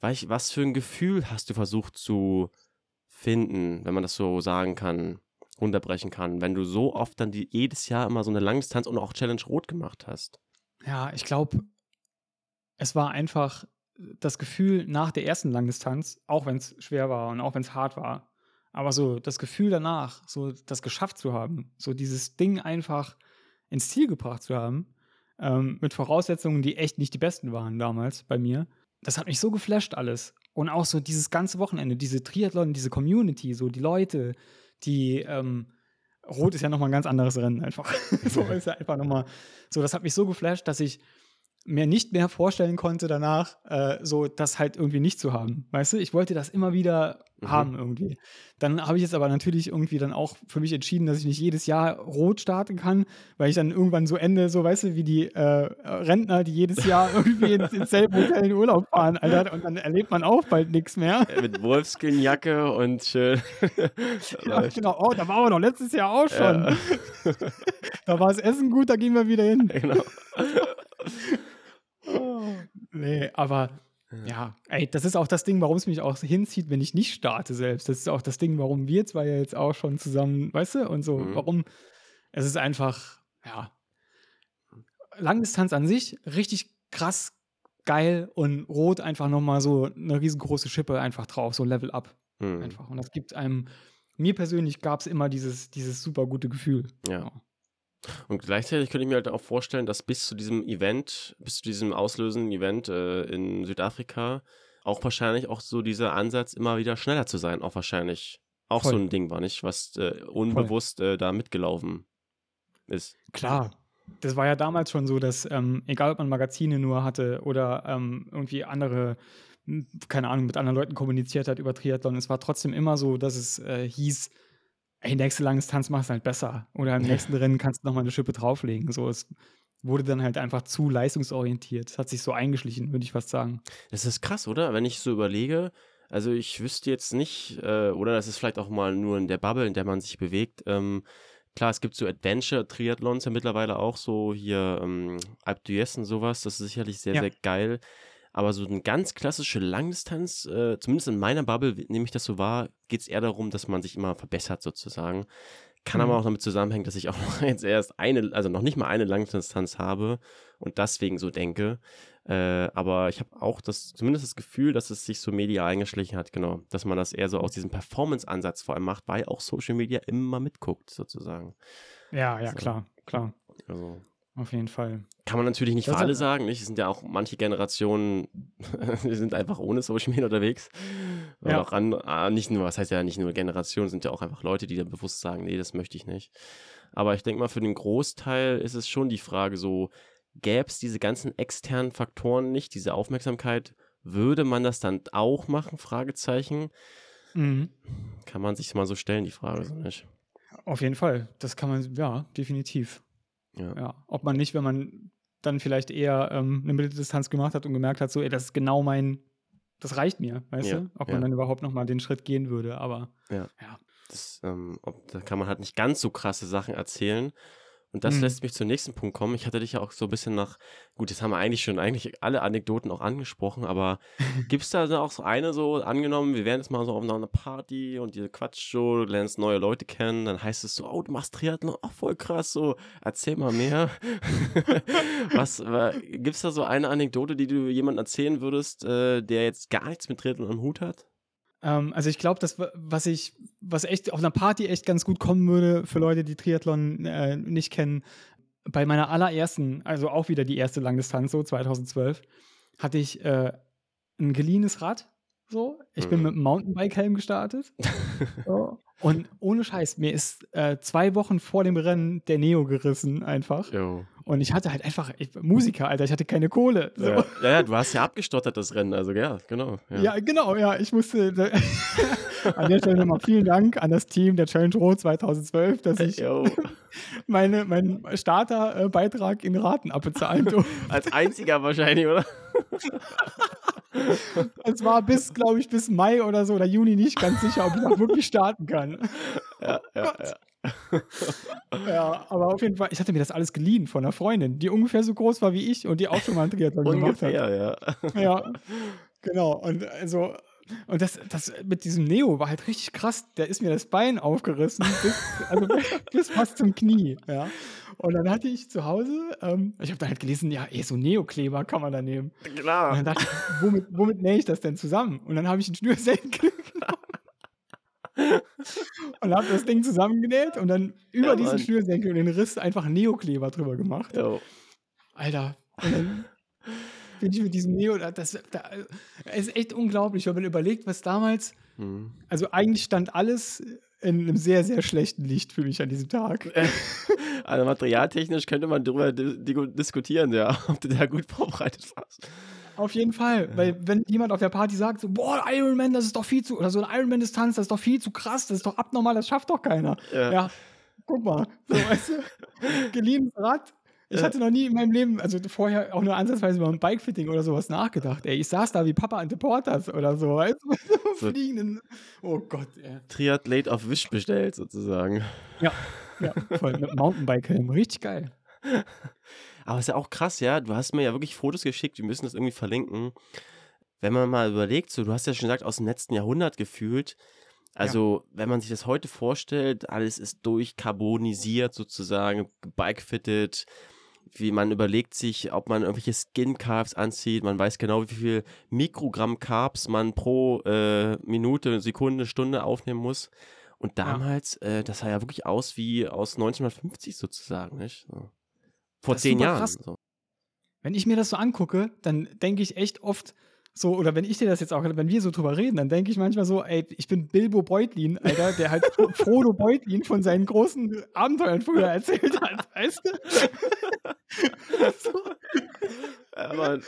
Was für ein Gefühl hast du versucht zu finden, wenn man das so sagen kann, runterbrechen kann, wenn du so oft dann die, jedes Jahr immer so eine Langdistanz und auch Challenge Rot gemacht hast? Ja, ich glaube, es war einfach das Gefühl nach der ersten Langdistanz, auch wenn es schwer war und auch wenn es hart war, aber so das Gefühl danach, so das geschafft zu haben, so dieses Ding einfach ins Ziel gebracht zu haben, ähm, mit Voraussetzungen, die echt nicht die besten waren damals bei mir, das hat mich so geflasht alles. Und auch so dieses ganze Wochenende, diese Triathlon, diese Community, so die Leute, die, ähm, Rot ist ja nochmal ein ganz anderes Rennen einfach. [laughs] so ist ja einfach nochmal, so, das hat mich so geflasht, dass ich mir nicht mehr vorstellen konnte danach, äh, so das halt irgendwie nicht zu haben. Weißt du, ich wollte das immer wieder mhm. haben irgendwie. Dann habe ich jetzt aber natürlich irgendwie dann auch für mich entschieden, dass ich nicht jedes Jahr rot starten kann, weil ich dann irgendwann so ende, so weißt du, wie die äh, Rentner, die jedes [laughs] Jahr irgendwie ins, ins selbe Hotel in Urlaub fahren, Alter, und dann erlebt man auch bald nichts mehr. Mit Wolfskin-Jacke und schön. [laughs] ja, genau. Oh, da waren wir doch letztes Jahr auch schon. Ja. [laughs] da war das Essen gut, da gehen wir wieder hin. Genau. Nee, aber ja. ja, ey, das ist auch das Ding, warum es mich auch hinzieht, wenn ich nicht starte selbst. Das ist auch das Ding, warum wir zwei ja jetzt auch schon zusammen, weißt du, und so, mhm. warum es ist einfach, ja, Langdistanz an sich richtig krass geil und rot einfach nochmal so eine riesengroße Schippe einfach drauf, so Level up. Mhm. Einfach. Und das gibt einem, mir persönlich gab es immer dieses, dieses super gute Gefühl. Ja. ja. Und gleichzeitig könnte ich mir halt auch vorstellen, dass bis zu diesem Event, bis zu diesem auslösenden Event äh, in Südafrika auch wahrscheinlich auch so dieser Ansatz, immer wieder schneller zu sein, auch wahrscheinlich auch Voll. so ein Ding war, nicht? Was äh, unbewusst äh, da mitgelaufen ist. Klar. Das war ja damals schon so, dass, ähm, egal ob man Magazine nur hatte oder ähm, irgendwie andere, hm, keine Ahnung, mit anderen Leuten kommuniziert hat über Triathlon, es war trotzdem immer so, dass es äh, hieß, ey, nächste Langdistanz machst du halt besser. Oder im nächsten Rennen kannst du nochmal eine Schippe drauflegen. So, es wurde dann halt einfach zu leistungsorientiert. Es hat sich so eingeschlichen, würde ich fast sagen. Das ist krass, oder? Wenn ich so überlege, also ich wüsste jetzt nicht, äh, oder das ist vielleicht auch mal nur in der Bubble, in der man sich bewegt. Ähm, klar, es gibt so Adventure-Triathlons ja mittlerweile auch, so hier ähm, Alp d'Huez und sowas. Das ist sicherlich sehr, ja. sehr geil. Aber so eine ganz klassische Langdistanz, äh, zumindest in meiner Bubble, nehme ich das so wahr, geht es eher darum, dass man sich immer verbessert sozusagen. Kann mhm. aber auch damit zusammenhängen, dass ich auch noch [laughs] jetzt erst eine, also noch nicht mal eine Langdistanz habe und deswegen so denke. Äh, aber ich habe auch das, zumindest das Gefühl, dass es sich so medial eingeschlichen hat, genau. Dass man das eher so aus diesem Performance-Ansatz vor allem macht, weil auch Social Media immer mitguckt, sozusagen. Ja, ja, so. klar, klar. Also, auf jeden Fall. Kann man natürlich nicht das für alle sagen, nicht? Es sind ja auch manche Generationen, [laughs] die sind einfach ohne Social Media unterwegs. Ja. auch an, ah, nicht nur, was heißt ja nicht nur Generationen, sind ja auch einfach Leute, die dann bewusst sagen, nee, das möchte ich nicht. Aber ich denke mal, für den Großteil ist es schon die Frage so, gäbe es diese ganzen externen Faktoren nicht, diese Aufmerksamkeit, würde man das dann auch machen? Fragezeichen. Mhm. Kann man sich mal so stellen, die Frage, so nicht? Auf jeden Fall. Das kann man, ja, definitiv. Ja. ja. Ob man nicht, wenn man dann vielleicht eher ähm, eine Mitteldistanz gemacht hat und gemerkt hat, so, ey, das ist genau mein, das reicht mir, weißt ja, du? Ob ja. man dann überhaupt nochmal den Schritt gehen würde, aber ja. ja. Das, ähm, ob, da kann man halt nicht ganz so krasse Sachen erzählen, und das mhm. lässt mich zum nächsten Punkt kommen. Ich hatte dich ja auch so ein bisschen nach, gut, jetzt haben wir eigentlich schon eigentlich alle Anekdoten auch angesprochen, aber [laughs] gibt es da auch so eine so, angenommen, wir wären jetzt mal so auf einer Party und ihr quatscht so, du lernst neue Leute kennen, dann heißt es so, oh, du machst Triathlon, ach, voll krass, so, erzähl mal mehr. [laughs] Was, äh, gibt es da so eine Anekdote, die du jemandem erzählen würdest, äh, der jetzt gar nichts mit Triathlon am Hut hat? Ähm, also ich glaube, das, was ich, was echt auf einer Party echt ganz gut kommen würde für Leute, die Triathlon äh, nicht kennen, bei meiner allerersten, also auch wieder die erste Langdistanz, so 2012, hatte ich äh, ein geliehenes Rad. So, ich bin mhm. mit einem Mountainbike-Helm gestartet. [laughs] so. Und ohne Scheiß, mir ist äh, zwei Wochen vor dem Rennen der Neo gerissen, einfach. Jo. Und ich hatte halt einfach, ich, Musiker, Alter, ich hatte keine Kohle. So. Ja. ja, du hast ja abgestottert, das Rennen, also ja, genau. Ja, ja genau, ja, ich musste. [laughs] an der Stelle nochmal vielen Dank an das Team der Challenge Rot 2012, dass ich [laughs] meine, meinen Starterbeitrag in Raten abbezahlen [laughs] durfte. Als einziger wahrscheinlich, oder? Es war bis, glaube ich, bis Mai oder so oder Juni nicht ganz sicher, ob ich noch wirklich starten kann. Ja, oh ja, ja. Ja, aber auf jeden Fall, ich hatte mir das alles geliehen von einer Freundin, die ungefähr so groß war wie ich und die auch schon mal einen Triathlon gemacht hat. Ja, ja. Genau. Und also, und das, das mit diesem Neo war halt richtig krass. Der ist mir das Bein aufgerissen, bis, also bis fast zum Knie. Ja. Und dann hatte ich zu Hause, ähm, ich habe da halt gelesen, ja, eh, so Neokleber kann man da nehmen. Klar. Und dann dachte ich, womit, womit nähe ich das denn zusammen? Und dann habe ich einen Schnürsenkel [laughs] genommen. Und habe das Ding zusammengenäht und dann über ja, diesen Schnürsenkel und den Riss einfach Neokleber drüber gemacht. Jo. Alter. Und dann bin ich mit diesem Neo, das, das ist echt unglaublich, wenn man überlegt, was damals, mhm. also eigentlich stand alles in einem sehr, sehr schlechten Licht für mich an diesem Tag. [laughs] Also materialtechnisch könnte man darüber diskutieren, ja, [laughs] ob du da gut vorbereitet warst. Auf jeden Fall, ja. weil wenn jemand auf der Party sagt, so, boah, Ironman, das ist doch viel zu, oder so eine Ironman-Distanz, das ist doch viel zu krass, das ist doch abnormal, das schafft doch keiner. Ja, ja guck mal, so, weißt du, [laughs] geliehenes Rad. Ich hatte noch nie in meinem Leben, also vorher auch nur ansatzweise über ein Bikefitting oder sowas nachgedacht. Ey, ich saß da wie Papa an Porters oder so, weißt du, so fliegenden. Oh Gott, ey. Triathlet auf Wisch bestellt, sozusagen. Ja, ja, voll mit Mountainbike-Helm. Richtig geil. [laughs] Aber ist ja auch krass, ja. Du hast mir ja wirklich Fotos geschickt, wir müssen das irgendwie verlinken. Wenn man mal überlegt, so, du hast ja schon gesagt, aus dem letzten Jahrhundert gefühlt. Also, ja. wenn man sich das heute vorstellt, alles ist durchkarbonisiert sozusagen, bikefitted. Wie man überlegt sich, ob man irgendwelche Skin Carbs anzieht. Man weiß genau, wie viel Mikrogramm Carbs man pro äh, Minute, Sekunde, Stunde aufnehmen muss. Und damals, ja. äh, das sah ja wirklich aus wie aus 1950 sozusagen, nicht? So. Vor zehn Jahren. So. Wenn ich mir das so angucke, dann denke ich echt oft so, oder wenn ich dir das jetzt auch, wenn wir so drüber reden, dann denke ich manchmal so, ey, ich bin Bilbo Beutlin, Alter, der halt [laughs] Frodo Beutlin von seinen großen Abenteuern früher erzählt hat, weißt du? so. Ja, Mann.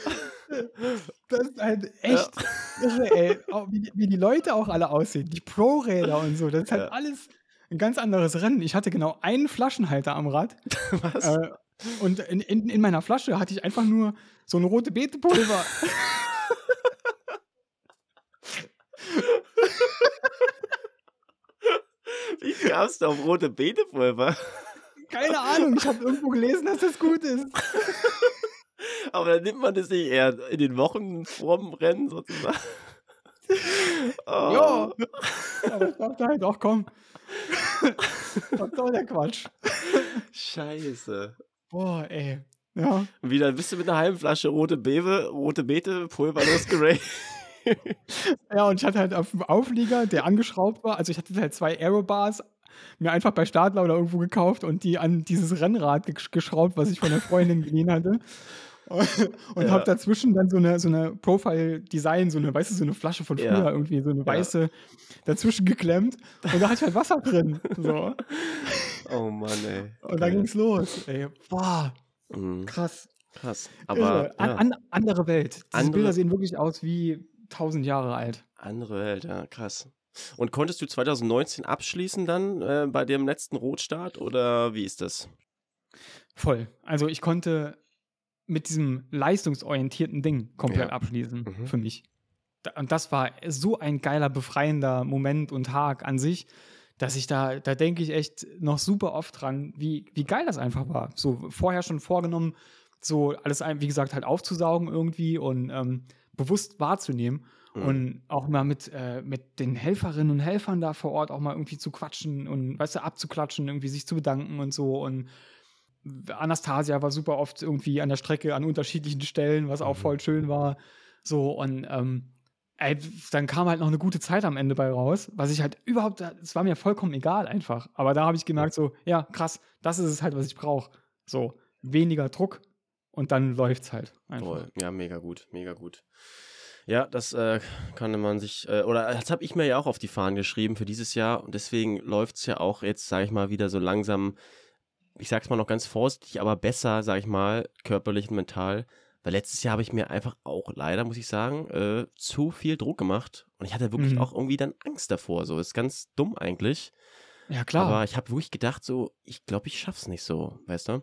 Das ist halt echt, ja. ist, ey, wie, wie, die Leute auch alle aussehen, die Pro-Räder und so, das ist halt ja. alles ein ganz anderes Rennen. Ich hatte genau einen Flaschenhalter am Rad. [laughs] Was? Äh, und in, in, in, meiner Flasche hatte ich einfach nur so ein rote Beetepulver. Wie kamst du auf rote Beetepulver? Keine Ahnung, ich habe irgendwo gelesen, dass das gut ist. Aber dann nimmt man das nicht eher in den Wochen vorm Rennen sozusagen. [laughs] Oh. Ja. Aber ich dachte halt auch, komm. [laughs] Was soll der Quatsch? Scheiße. Boah, ey. Ja. Und wie dann bist du mit einer halben Flasche rote Bewe, rote Beete, Pulver losgerayt. [laughs] ja, und ich hatte halt auf dem Auflieger, der angeschraubt war, also ich hatte halt zwei Aerobars mir einfach bei Stadler oder irgendwo gekauft und die an dieses Rennrad geschraubt, was ich von der Freundin geliehen hatte. Und ja. habe dazwischen dann so eine, so eine Profile-Design, so eine, weißt du, so eine Flasche von früher ja. irgendwie, so eine weiße ja. dazwischen geklemmt und da hatte ich halt Wasser drin. So. [laughs] Oh Mann, ey. Und dann ging's los. Ey, boah. Mhm. Krass. Krass. Aber an, an, andere Welt. Diese andere, Bilder sehen wirklich aus wie tausend Jahre alt. Andere Welt, ja, krass. Und konntest du 2019 abschließen dann äh, bei dem letzten Rotstart oder wie ist das? Voll. Also ich konnte mit diesem leistungsorientierten Ding komplett ja. abschließen mhm. für mich. Und das war so ein geiler, befreiender Moment und Tag an sich, dass ich da, da denke ich echt noch super oft dran, wie, wie geil das einfach war. So vorher schon vorgenommen, so alles, wie gesagt, halt aufzusaugen irgendwie und ähm, bewusst wahrzunehmen. Mhm. Und auch mal mit, äh, mit den Helferinnen und Helfern da vor Ort auch mal irgendwie zu quatschen und, weißt du, abzuklatschen, irgendwie sich zu bedanken und so. Und Anastasia war super oft irgendwie an der Strecke an unterschiedlichen Stellen, was auch mhm. voll schön war. So, und ähm, ey, dann kam halt noch eine gute Zeit am Ende bei raus, was ich halt überhaupt, es war mir vollkommen egal einfach. Aber da habe ich gemerkt, so, ja, krass, das ist es halt, was ich brauche. So, weniger Druck und dann läuft es halt einfach. Toll. Ja, mega gut, mega gut. Ja, das äh, kann man sich, äh, oder das habe ich mir ja auch auf die Fahnen geschrieben für dieses Jahr und deswegen läuft es ja auch jetzt, sage ich mal, wieder so langsam ich sag's mal noch ganz vorsichtig, aber besser, sag ich mal, körperlich und mental. Weil letztes Jahr habe ich mir einfach auch leider, muss ich sagen, äh, zu viel Druck gemacht. Und ich hatte wirklich mhm. auch irgendwie dann Angst davor. So, ist ganz dumm eigentlich. Ja, klar. Aber ich habe wirklich gedacht, so, ich glaube, ich schaff's nicht so, weißt du?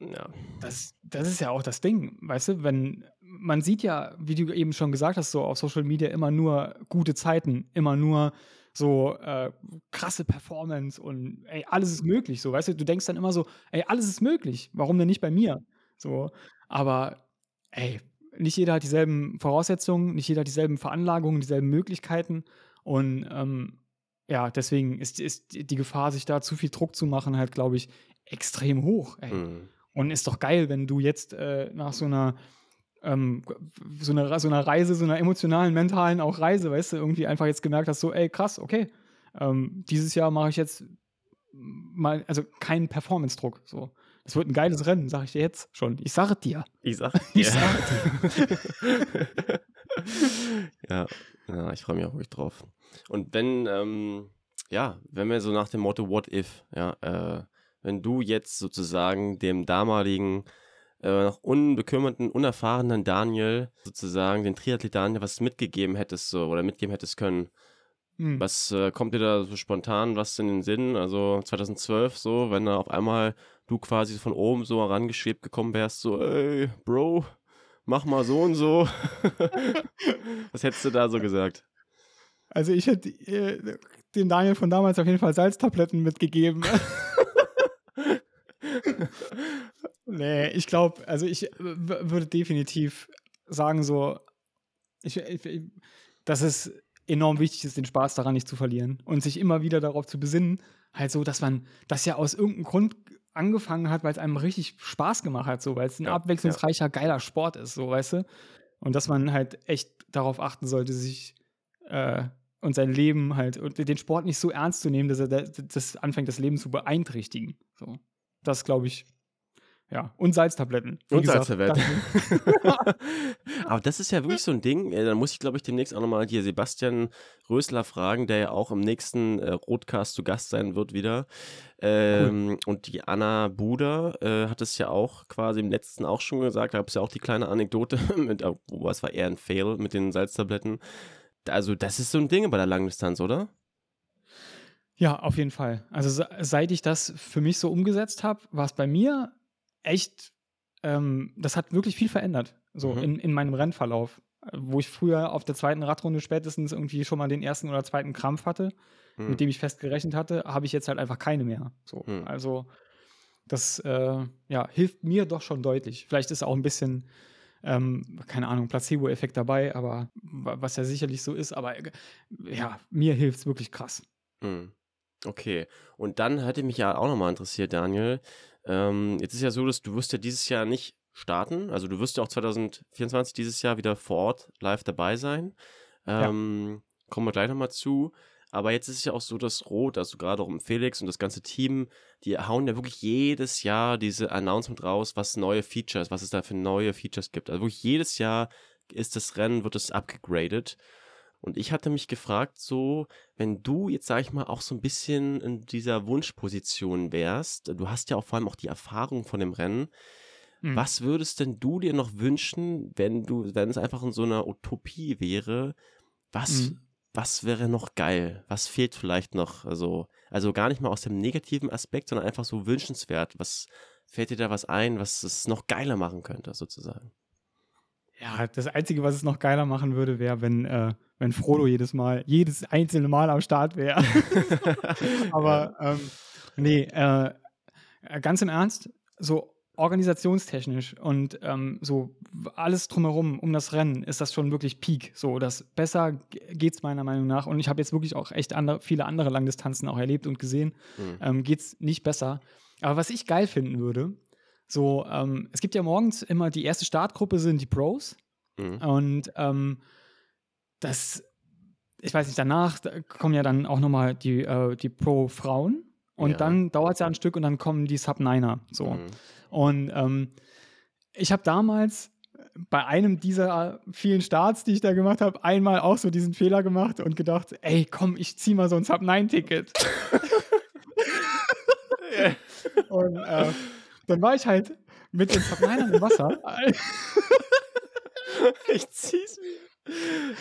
Ja. Das, das ist ja auch das Ding, weißt du, wenn man sieht ja, wie du eben schon gesagt hast, so auf Social Media immer nur gute Zeiten, immer nur so äh, krasse Performance und ey, alles ist möglich. So, weißt du, du denkst dann immer so, ey, alles ist möglich. Warum denn nicht bei mir? So, aber ey, nicht jeder hat dieselben Voraussetzungen, nicht jeder hat dieselben Veranlagungen, dieselben Möglichkeiten. Und ähm, ja, deswegen ist, ist die Gefahr, sich da zu viel Druck zu machen, halt, glaube ich, extrem hoch. Mhm. Und ist doch geil, wenn du jetzt äh, nach so einer ähm, so, eine, so einer Reise, so einer emotionalen, mentalen auch Reise, weißt du, irgendwie einfach jetzt gemerkt hast, so, ey, krass, okay, ähm, dieses Jahr mache ich jetzt mal, also keinen Performance-Druck, so. Das wird ein geiles Rennen, sag ich dir jetzt schon. Ich sage dir. Ich sage [laughs] dir. Ich sage dir. [laughs] ja, ja, ich freue mich auch ruhig drauf. Und wenn, ähm, ja, wenn wir so nach dem Motto What if, ja, äh, wenn du jetzt sozusagen dem damaligen äh, noch unbekümmerten, unerfahrenen Daniel sozusagen, den Triathlet Daniel, was mitgegeben hättest so oder mitgeben hättest können? Hm. Was äh, kommt dir da so spontan was in den Sinn? Also 2012 so, wenn da auf einmal du quasi von oben so herangeschwebt gekommen wärst, so, ey, Bro, mach mal so und so. [laughs] was hättest du da so gesagt? Also ich hätte äh, dem Daniel von damals auf jeden Fall Salztabletten mitgegeben. [laughs] nee, ich glaube, also ich würde definitiv sagen so, ich, ich, dass es enorm wichtig ist, den Spaß daran nicht zu verlieren und sich immer wieder darauf zu besinnen, halt so, dass man das ja aus irgendeinem Grund angefangen hat, weil es einem richtig Spaß gemacht hat, so, weil es ein ja, abwechslungsreicher, ja. geiler Sport ist, so, weißt du? Und dass man halt echt darauf achten sollte, sich äh, und sein Leben halt und den Sport nicht so ernst zu nehmen, dass er das anfängt, das Leben zu beeinträchtigen. So. Das glaube ich. Ja, und Salztabletten. Und gesagt, Salztabletten. [laughs] Aber das ist ja wirklich so ein Ding. Da muss ich, glaube ich, demnächst auch nochmal hier Sebastian Rösler fragen, der ja auch im nächsten äh, Rotcast zu Gast sein wird wieder. Ähm, cool. Und die Anna Buder äh, hat es ja auch quasi im letzten auch schon gesagt. Da gab es ja auch die kleine Anekdote, [laughs] mit, wo es war eher ein Fail mit den Salztabletten. Also, das ist so ein Ding bei der Langdistanz, oder? Ja, auf jeden Fall. Also seit ich das für mich so umgesetzt habe, war es bei mir echt, ähm, das hat wirklich viel verändert, so mhm. in, in meinem Rennverlauf. Wo ich früher auf der zweiten Radrunde spätestens irgendwie schon mal den ersten oder zweiten Krampf hatte, mhm. mit dem ich fest gerechnet hatte, habe ich jetzt halt einfach keine mehr. So. Mhm. Also das äh, ja, hilft mir doch schon deutlich. Vielleicht ist auch ein bisschen, ähm, keine Ahnung, Placebo-Effekt dabei, aber was ja sicherlich so ist, aber ja, mir hilft es wirklich krass. Mhm. Okay, und dann hätte mich ja auch nochmal interessiert, Daniel. Ähm, jetzt ist ja so, dass du wirst ja dieses Jahr nicht starten. Also du wirst ja auch 2024 dieses Jahr wieder vor Ort live dabei sein. Ähm, ja. Kommen wir gleich nochmal zu. Aber jetzt ist es ja auch so, dass Rot, also gerade auch um Felix und das ganze Team, die hauen ja wirklich jedes Jahr diese Announcement raus, was neue Features, was es da für neue Features gibt. Also wirklich jedes Jahr ist das Rennen, wird es abgegradet. Und ich hatte mich gefragt, so, wenn du jetzt, sag ich mal, auch so ein bisschen in dieser Wunschposition wärst, du hast ja auch vor allem auch die Erfahrung von dem Rennen, mhm. was würdest denn du dir noch wünschen, wenn du, wenn es einfach in so einer Utopie wäre, was, mhm. was wäre noch geil? Was fehlt vielleicht noch? Also, also gar nicht mal aus dem negativen Aspekt, sondern einfach so wünschenswert. Was fällt dir da was ein, was es noch geiler machen könnte, sozusagen? Ja, das Einzige, was es noch geiler machen würde, wäre, wenn, äh, wenn Frodo jedes Mal, jedes einzelne Mal am Start wäre. [laughs] Aber ähm, nee, äh, ganz im Ernst, so organisationstechnisch und ähm, so alles drumherum um das Rennen ist das schon wirklich Peak. So, das besser geht es meiner Meinung nach. Und ich habe jetzt wirklich auch echt andere, viele andere Langdistanzen auch erlebt und gesehen. Mhm. Ähm, geht es nicht besser. Aber was ich geil finden würde, so, ähm, es gibt ja morgens immer die erste Startgruppe sind die Pros. Mhm. Und ähm, das, ich weiß nicht, danach kommen ja dann auch nochmal die, äh, die Pro-Frauen. Und ja. dann dauert es ja ein Stück und dann kommen die Sub-Niner. So. Mhm. Und ähm, ich habe damals bei einem dieser vielen Starts, die ich da gemacht habe, einmal auch so diesen Fehler gemacht und gedacht, ey, komm, ich zieh mal so ein Sub-9-Ticket. [laughs] [laughs] und äh, dann war ich halt mit den Verkleinern im Wasser. [laughs] ich zieh's mir.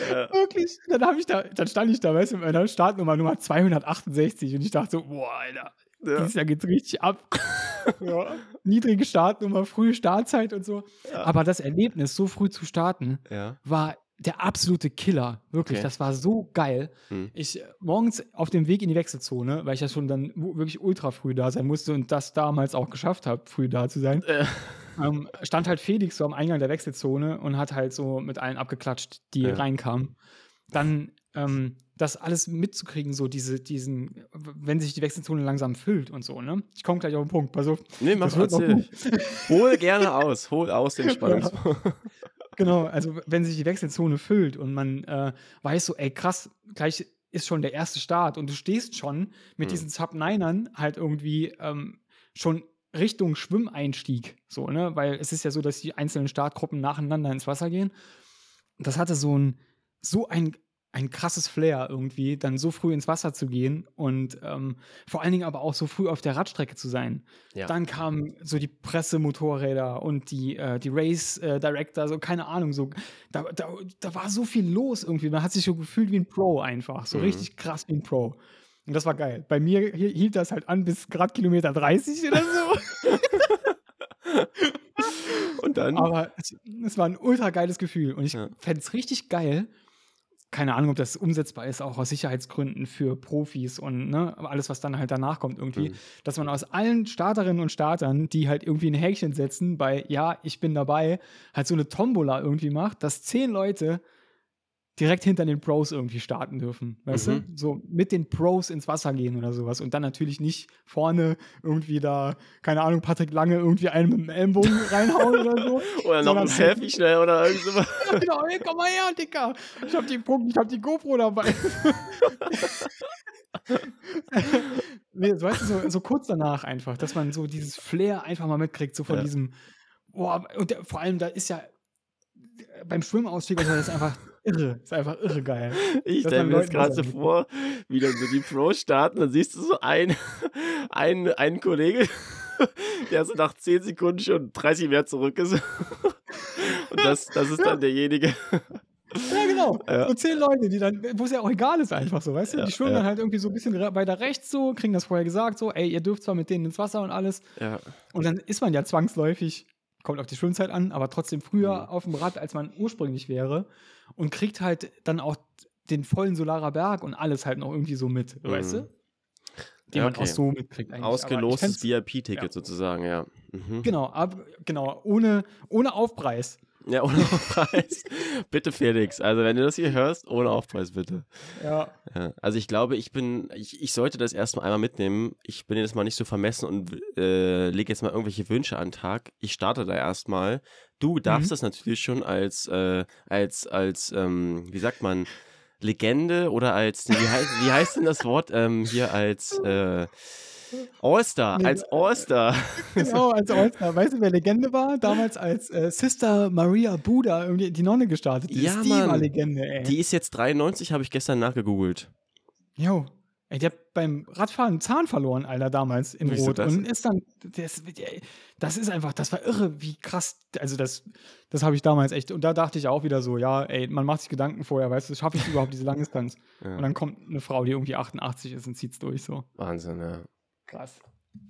Ja. Wirklich. Dann, hab ich da, dann stand ich da, weißt du, mit meiner Startnummer Nummer 268 und ich dachte so, boah, Alter, ja. dieses Jahr geht's richtig ab. [laughs] ja. Niedrige Startnummer, frühe Startzeit und so. Ja. Aber das Erlebnis, so früh zu starten, war der absolute Killer. Wirklich, okay. das war so geil. Hm. Ich morgens auf dem Weg in die Wechselzone, weil ich ja schon dann wirklich ultra früh da sein musste und das damals auch geschafft habe, früh da zu sein, äh. ähm, stand halt Felix so am Eingang der Wechselzone und hat halt so mit allen abgeklatscht, die ja. reinkamen. Dann ähm, das alles mitzukriegen, so diese, diesen, wenn sich die Wechselzone langsam füllt und so, ne? Ich komme gleich auf den Punkt, pass auf. Nee, mach erzähl. Hol gerne aus, hol aus den Spannungspunkt. [laughs] Ja. Genau, also wenn sich die Wechselzone füllt und man äh, weiß so, ey krass, gleich ist schon der erste Start und du stehst schon mit hm. diesen Sub-Ninern halt irgendwie ähm, schon Richtung Schwimmeinstieg, so, ne? Weil es ist ja so, dass die einzelnen Startgruppen nacheinander ins Wasser gehen. Das hatte so ein, so ein ein krasses Flair irgendwie, dann so früh ins Wasser zu gehen und ähm, vor allen Dingen aber auch so früh auf der Radstrecke zu sein. Ja. Dann kamen so die Pressemotorräder und die, äh, die Race äh, Director, so keine Ahnung, so da, da, da war so viel los irgendwie. Man hat sich so gefühlt wie ein Pro einfach, so Mhm. richtig krass wie ein Pro. Und das war geil. Bei mir hi- hielt das halt an bis Grad Kilometer 30 oder so. [laughs] Und dann? Aber es, es war ein ultra geiles Gefühl. Und ich Ja. fände es richtig geil. Keine Ahnung, ob das umsetzbar ist, auch aus Sicherheitsgründen für Profis und ne, alles, was dann halt danach kommt, irgendwie, Mhm. dass man aus allen Starterinnen und Startern, die halt irgendwie ein Häkchen setzen bei Ja, ich bin dabei, halt so eine Tombola irgendwie macht, dass zehn Leute direkt hinter den Pros irgendwie starten dürfen. Weißt Mhm. du? So mit den Pros ins Wasser gehen oder sowas. Und dann natürlich nicht vorne irgendwie da, keine Ahnung, Patrick Lange irgendwie einen mit dem Ellenbogen [laughs] reinhauen oder so. Oder noch ein Selfie [laughs] schnell oder irgend sowas. Ja, genau, hey, komm mal her, Dicker. Ich hab die, ich hab die GoPro dabei. [laughs] nee, so, weißt du, so, so kurz danach einfach, dass man so dieses Flair einfach mal mitkriegt, so von Ja. diesem, boah, und der, vor allem, da ist ja beim Schwimmausstieg, also das ist einfach irre, ist einfach irre geil. Ich stelle mir Leuten gerade so vor, wie dann so die Pros starten, dann siehst du so einen, [laughs] einen, einen Kollege, [laughs] der so nach 10 Sekunden schon 30 mehr zurück ist. [laughs] Und das, das ist dann derjenige. Ja, genau. Ja. So zehn Leute, die dann, wo es ja auch egal ist, einfach so, weißt du? Ja, die schwimmen ja. dann halt irgendwie so ein bisschen weiter rechts so, kriegen das vorher gesagt, so, ey, ihr dürft zwar mit denen ins Wasser und alles. Ja. Und dann ist man ja zwangsläufig, kommt auf die Schwimmzeit an, aber trotzdem früher Mhm. auf dem Rad, als man ursprünglich wäre. Und kriegt halt dann auch den vollen Solarer Berg und alles halt noch irgendwie so mit, weißt Mhm. du? Den Ja, man okay. auch so mitkriegt eigentlich. Ausgelostes VIP-Ticket ja. sozusagen, ja. Mhm. Genau, ab, genau, ohne, ohne Aufpreis. Ja, ohne [laughs] Aufpreis. bitte, Felix. Also, wenn du das hier hörst, ohne Aufpreis, bitte. Ja. Ja, also ich glaube, ich bin, ich, ich sollte das erstmal einmal mitnehmen. Ich bin jetzt mal nicht so vermessen und äh, lege jetzt mal irgendwelche Wünsche an den Tag. Ich starte da erstmal. Du darfst Mhm. das natürlich schon als, äh, als, als, ähm, wie sagt man, Legende oder als, wie heißt, wie heißt denn das Wort ähm, hier als äh, All-Star, Nee, als All-Star. Genau, als All-Star. Weißt du, wer Legende war? Damals als äh, Sister Maria Buddha irgendwie die Nonne gestartet ist. Ja, die war. Legende, ey. Die ist jetzt 93, habe ich gestern nachgegoogelt. Jo. Ey, der hat beim Radfahren einen Zahn verloren, Alter, damals in Wieso Rot. das? Und ist dann, das, das ist einfach, das war irre, wie krass, also das, das habe ich damals echt, und da dachte ich auch wieder so, ja, ey, man macht sich Gedanken vorher, weißt du, schaffe ich überhaupt diese Langdistanz? [laughs] Ja. Und dann kommt eine Frau, die irgendwie 88 ist und zieht's durch, so. Wahnsinn, ja. Krass.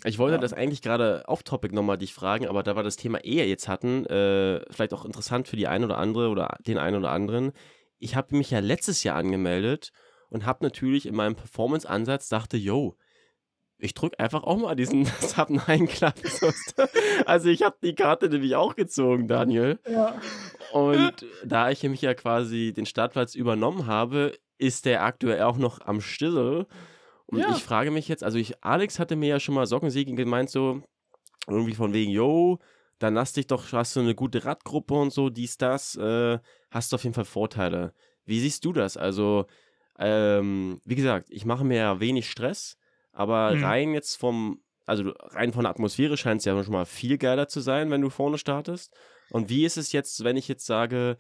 Ich wollte Ja. das eigentlich gerade off-topic nochmal dich fragen, aber da wir das Thema Ehe jetzt hatten, äh, vielleicht auch interessant für die eine oder andere oder den einen oder anderen. Ich habe mich ja letztes Jahr angemeldet und habe natürlich in meinem Performance-Ansatz dachte, yo, ich drücke einfach auch mal diesen [laughs] Sub 9 Club. [laughs] Also ich habe die Karte nämlich auch gezogen, Daniel. Ja. Und da ich mich ja quasi den Startplatz übernommen habe, ist der aktuell auch noch am Stille. Und Ja. ich frage mich jetzt, also ich, Alex hatte mir ja schon mal Sockensiegen gemeint, so irgendwie von wegen, yo, dann lass dich doch, hast du eine gute Radgruppe und so, dies, das, äh, hast du auf jeden Fall Vorteile. Wie siehst du das? Also, ähm, wie gesagt, ich mache mir ja wenig Stress, aber Mhm. rein jetzt vom, also rein von der Atmosphäre scheint es ja schon mal viel geiler zu sein, wenn du vorne startest. Und wie ist es jetzt, wenn ich jetzt sage,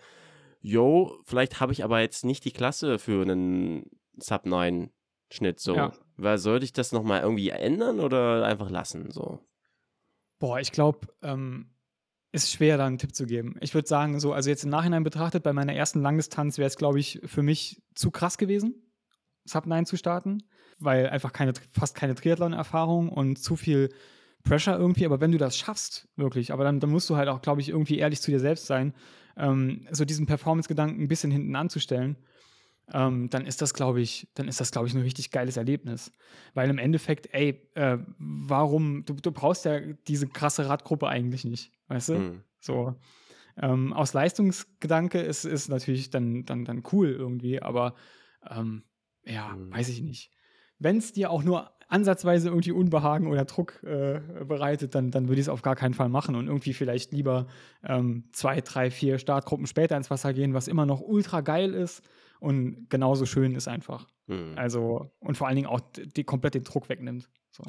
yo, vielleicht habe ich aber jetzt nicht die Klasse für einen Sub 9 Schnitt so. Ja. Weil sollte ich das nochmal irgendwie ändern oder einfach lassen so? Boah, ich glaube, ähm, ist schwer, da einen Tipp zu geben. Ich würde sagen, so, also jetzt im Nachhinein betrachtet, bei meiner ersten Langdistanz wäre es, glaube ich, für mich zu krass gewesen, Sub 9 zu starten, weil einfach keine, fast keine Triathlon-Erfahrung und zu viel Pressure irgendwie. Aber wenn du das schaffst, wirklich, aber dann, dann musst du halt auch, glaube ich, irgendwie ehrlich zu dir selbst sein, ähm, so diesen Performance-Gedanken ein bisschen hinten anzustellen. Ähm, dann ist das, glaube ich, dann ist das, glaube ich, ein richtig geiles Erlebnis. Weil im Endeffekt, ey, äh, warum, du, du brauchst ja diese krasse Radgruppe eigentlich nicht, weißt du? Hm. So. Ähm, aus Leistungsgedanke ist, ist natürlich dann, dann, dann cool irgendwie, aber ähm, ja, Mhm. weiß ich nicht. Wenn es dir auch nur ansatzweise irgendwie Unbehagen oder Druck äh, bereitet, dann, dann würde ich es auf gar keinen Fall machen und irgendwie vielleicht lieber ähm, zwei, drei, vier Startgruppen später ins Wasser gehen, was immer noch ultra geil ist und genauso schön ist einfach. Hm. Also, und vor allen Dingen auch die, die komplett den Druck wegnimmt. So.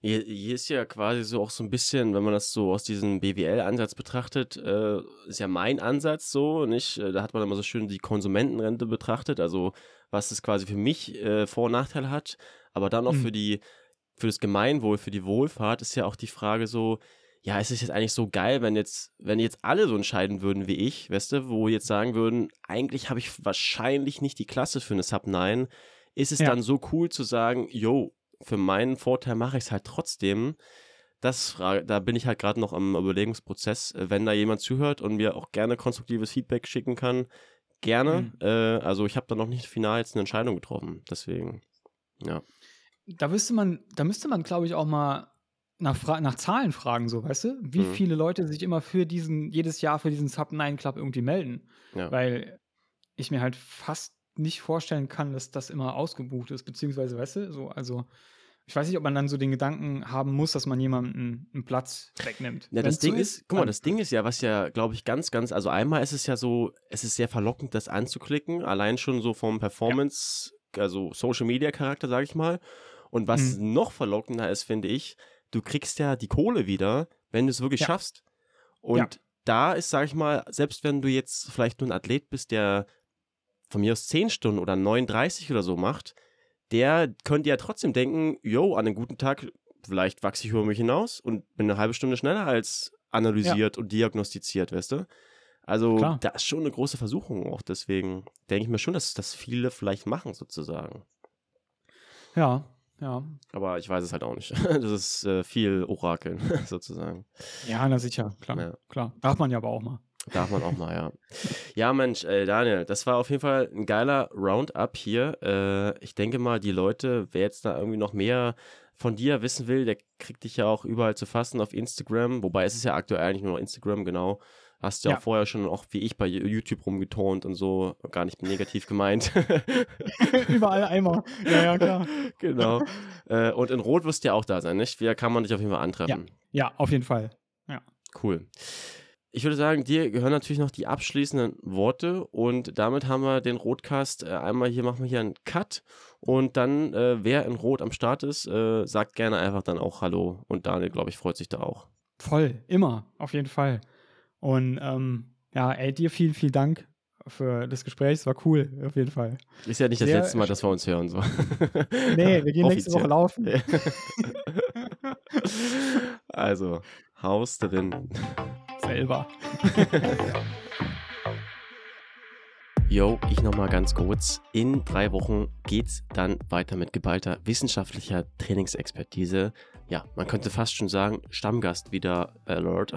Hier, hier ist ja quasi so auch so ein bisschen, wenn man das so aus diesem BWL-Ansatz betrachtet, äh, ist ja mein Ansatz so, nicht? Äh, da hat man immer so schön die Konsumentenrente betrachtet, also was es quasi für mich äh, Vor- und Nachteile hat, aber dann auch Mhm. für die, für das Gemeinwohl, für die Wohlfahrt ist ja auch die Frage so, ja, ist es jetzt eigentlich so geil, wenn jetzt, wenn jetzt alle so entscheiden würden wie ich, weißt du, wo jetzt sagen würden, eigentlich habe ich wahrscheinlich nicht die Klasse für eine Sub 9, ist es Ja. dann so cool zu sagen, yo, für meinen Vorteil mache ich es halt trotzdem. Das da bin ich halt gerade noch am Überlegungsprozess. Äh, Wenn da jemand zuhört und mir auch gerne konstruktives Feedback schicken kann, gerne. Mhm. Äh, also ich habe da noch nicht final jetzt eine Entscheidung getroffen. Deswegen, ja. Da müsste man, da müsste man, glaube ich, auch mal nach, Fra nach Zahlen fragen, so, weißt du? Wie Mhm. viele Leute sich immer für diesen, jedes Jahr für diesen Sub 9 Club irgendwie melden. Ja. Weil ich mir halt fast nicht vorstellen kann, dass das immer ausgebucht ist, beziehungsweise, weißt du, so, also ich weiß nicht, ob man dann so den Gedanken haben muss, dass man jemanden einen Platz wegnimmt. Ja, das Wenn's so Ding ist, guck mal, das Ding ist ja, was ja, glaube ich, ganz, ganz, also einmal ist es ja so, es ist sehr verlockend, das anzuklicken, allein schon so vom Performance, also Social Media Charakter, sage ich mal. Und was Mhm. noch verlockender ist, finde ich, du kriegst ja die Kohle wieder, wenn du es wirklich Ja. schaffst. Und Ja. da ist, sage ich mal, selbst wenn du jetzt vielleicht nur ein Athlet bist, der von mir aus 10 Stunden oder 39 oder so macht, der könnte ja trotzdem denken, yo, an einem guten Tag, vielleicht wachse ich über mich hinaus und bin eine halbe Stunde schneller als analysiert und diagnostiziert, weißt du? Also Klar. da ist schon eine große Versuchung auch, deswegen denke ich mir schon, dass das viele vielleicht machen sozusagen. Ja, ja. Aber ich weiß es halt auch nicht. [laughs] Das ist äh, viel Orakeln [laughs] sozusagen. Ja, na sicher, klar. Ja. Klar. Darf man ja aber auch mal. Darf man auch mal, ja. Ja, Mensch, äh, Daniel, das war auf jeden Fall ein geiler Roundup hier. Äh, ich denke mal, die Leute, wer jetzt da irgendwie noch mehr von dir wissen will, der kriegt dich ja auch überall zu fassen auf Instagram. Wobei es ist ja aktuell eigentlich nur noch Instagram, genau. Hast ja, Ja. vorher schon auch wie ich bei YouTube rumgetont und so, gar nicht negativ gemeint. [laughs] Überall einmal. Ja, ja, klar. [laughs] genau. Äh, und in Rot wirst du ja auch da sein, nicht? Wie kann man dich auf jeden Fall antreffen? Ja, auf jeden Fall. Cool. Ich würde sagen, dir gehören natürlich noch die abschließenden Worte und damit haben wir den Rotcast. Äh, einmal hier machen wir hier einen Cut und dann, äh, wer in Rot am Start ist, äh, sagt gerne einfach dann auch Hallo und Daniel, glaube ich, freut sich da auch. Voll, immer, auf jeden Fall. Und ähm, ja, ey, dir vielen, vielen Dank für das Gespräch. Es war cool, auf jeden Fall. Ist ja nicht das Sehr letzte Mal, dass wir uns hören. So. [laughs] Nee, wir gehen nächste Woche laufen. [laughs] Also, Haus drin. Selber. [laughs] Yo, ich nochmal ganz kurz. In drei Wochen geht's dann weiter mit geballter wissenschaftlicher Trainingsexpertise. Ja, man könnte fast schon sagen, Stammgast wieder Alert.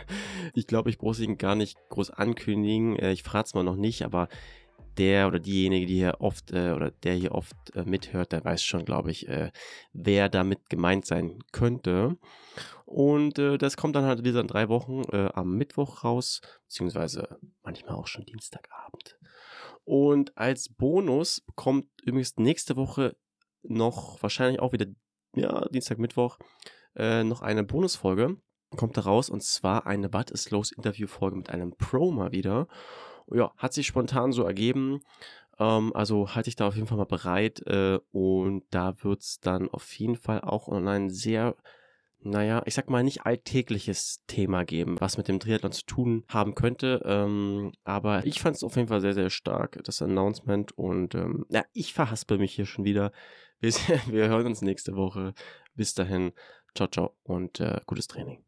[laughs] ich glaube, ich brauche ihn gar nicht groß ankündigen. Äh, Ich frage es mal noch nicht, aber der oder diejenige, die hier oft äh, oder der hier oft äh, mithört, der weiß schon, glaube ich, äh, wer damit gemeint sein könnte. Und äh, das kommt dann halt wieder in drei Wochen äh, am Mittwoch raus, beziehungsweise manchmal auch schon Dienstagabend. Und als Bonus kommt übrigens nächste Woche noch, wahrscheinlich auch wieder, ja, Dienstag, Mittwoch, äh, noch eine Bonusfolge. Kommt da raus und zwar eine But is Slows Interviewfolge mit einem Pro mal wieder. Ja, hat sich spontan so ergeben. Ähm, also halte ich da auf jeden Fall mal bereit. Äh, und da wird es dann auf jeden Fall auch online sehr naja, ich sag mal, nicht alltägliches Thema geben, was mit dem Triathlon zu tun haben könnte. Ähm, aber ich fand es auf jeden Fall sehr, sehr stark, das Announcement. Und ähm, ja, ich verhaspel mich hier schon wieder. Wir, [laughs] wir hören uns nächste Woche. Bis dahin, ciao, ciao und äh, gutes Training.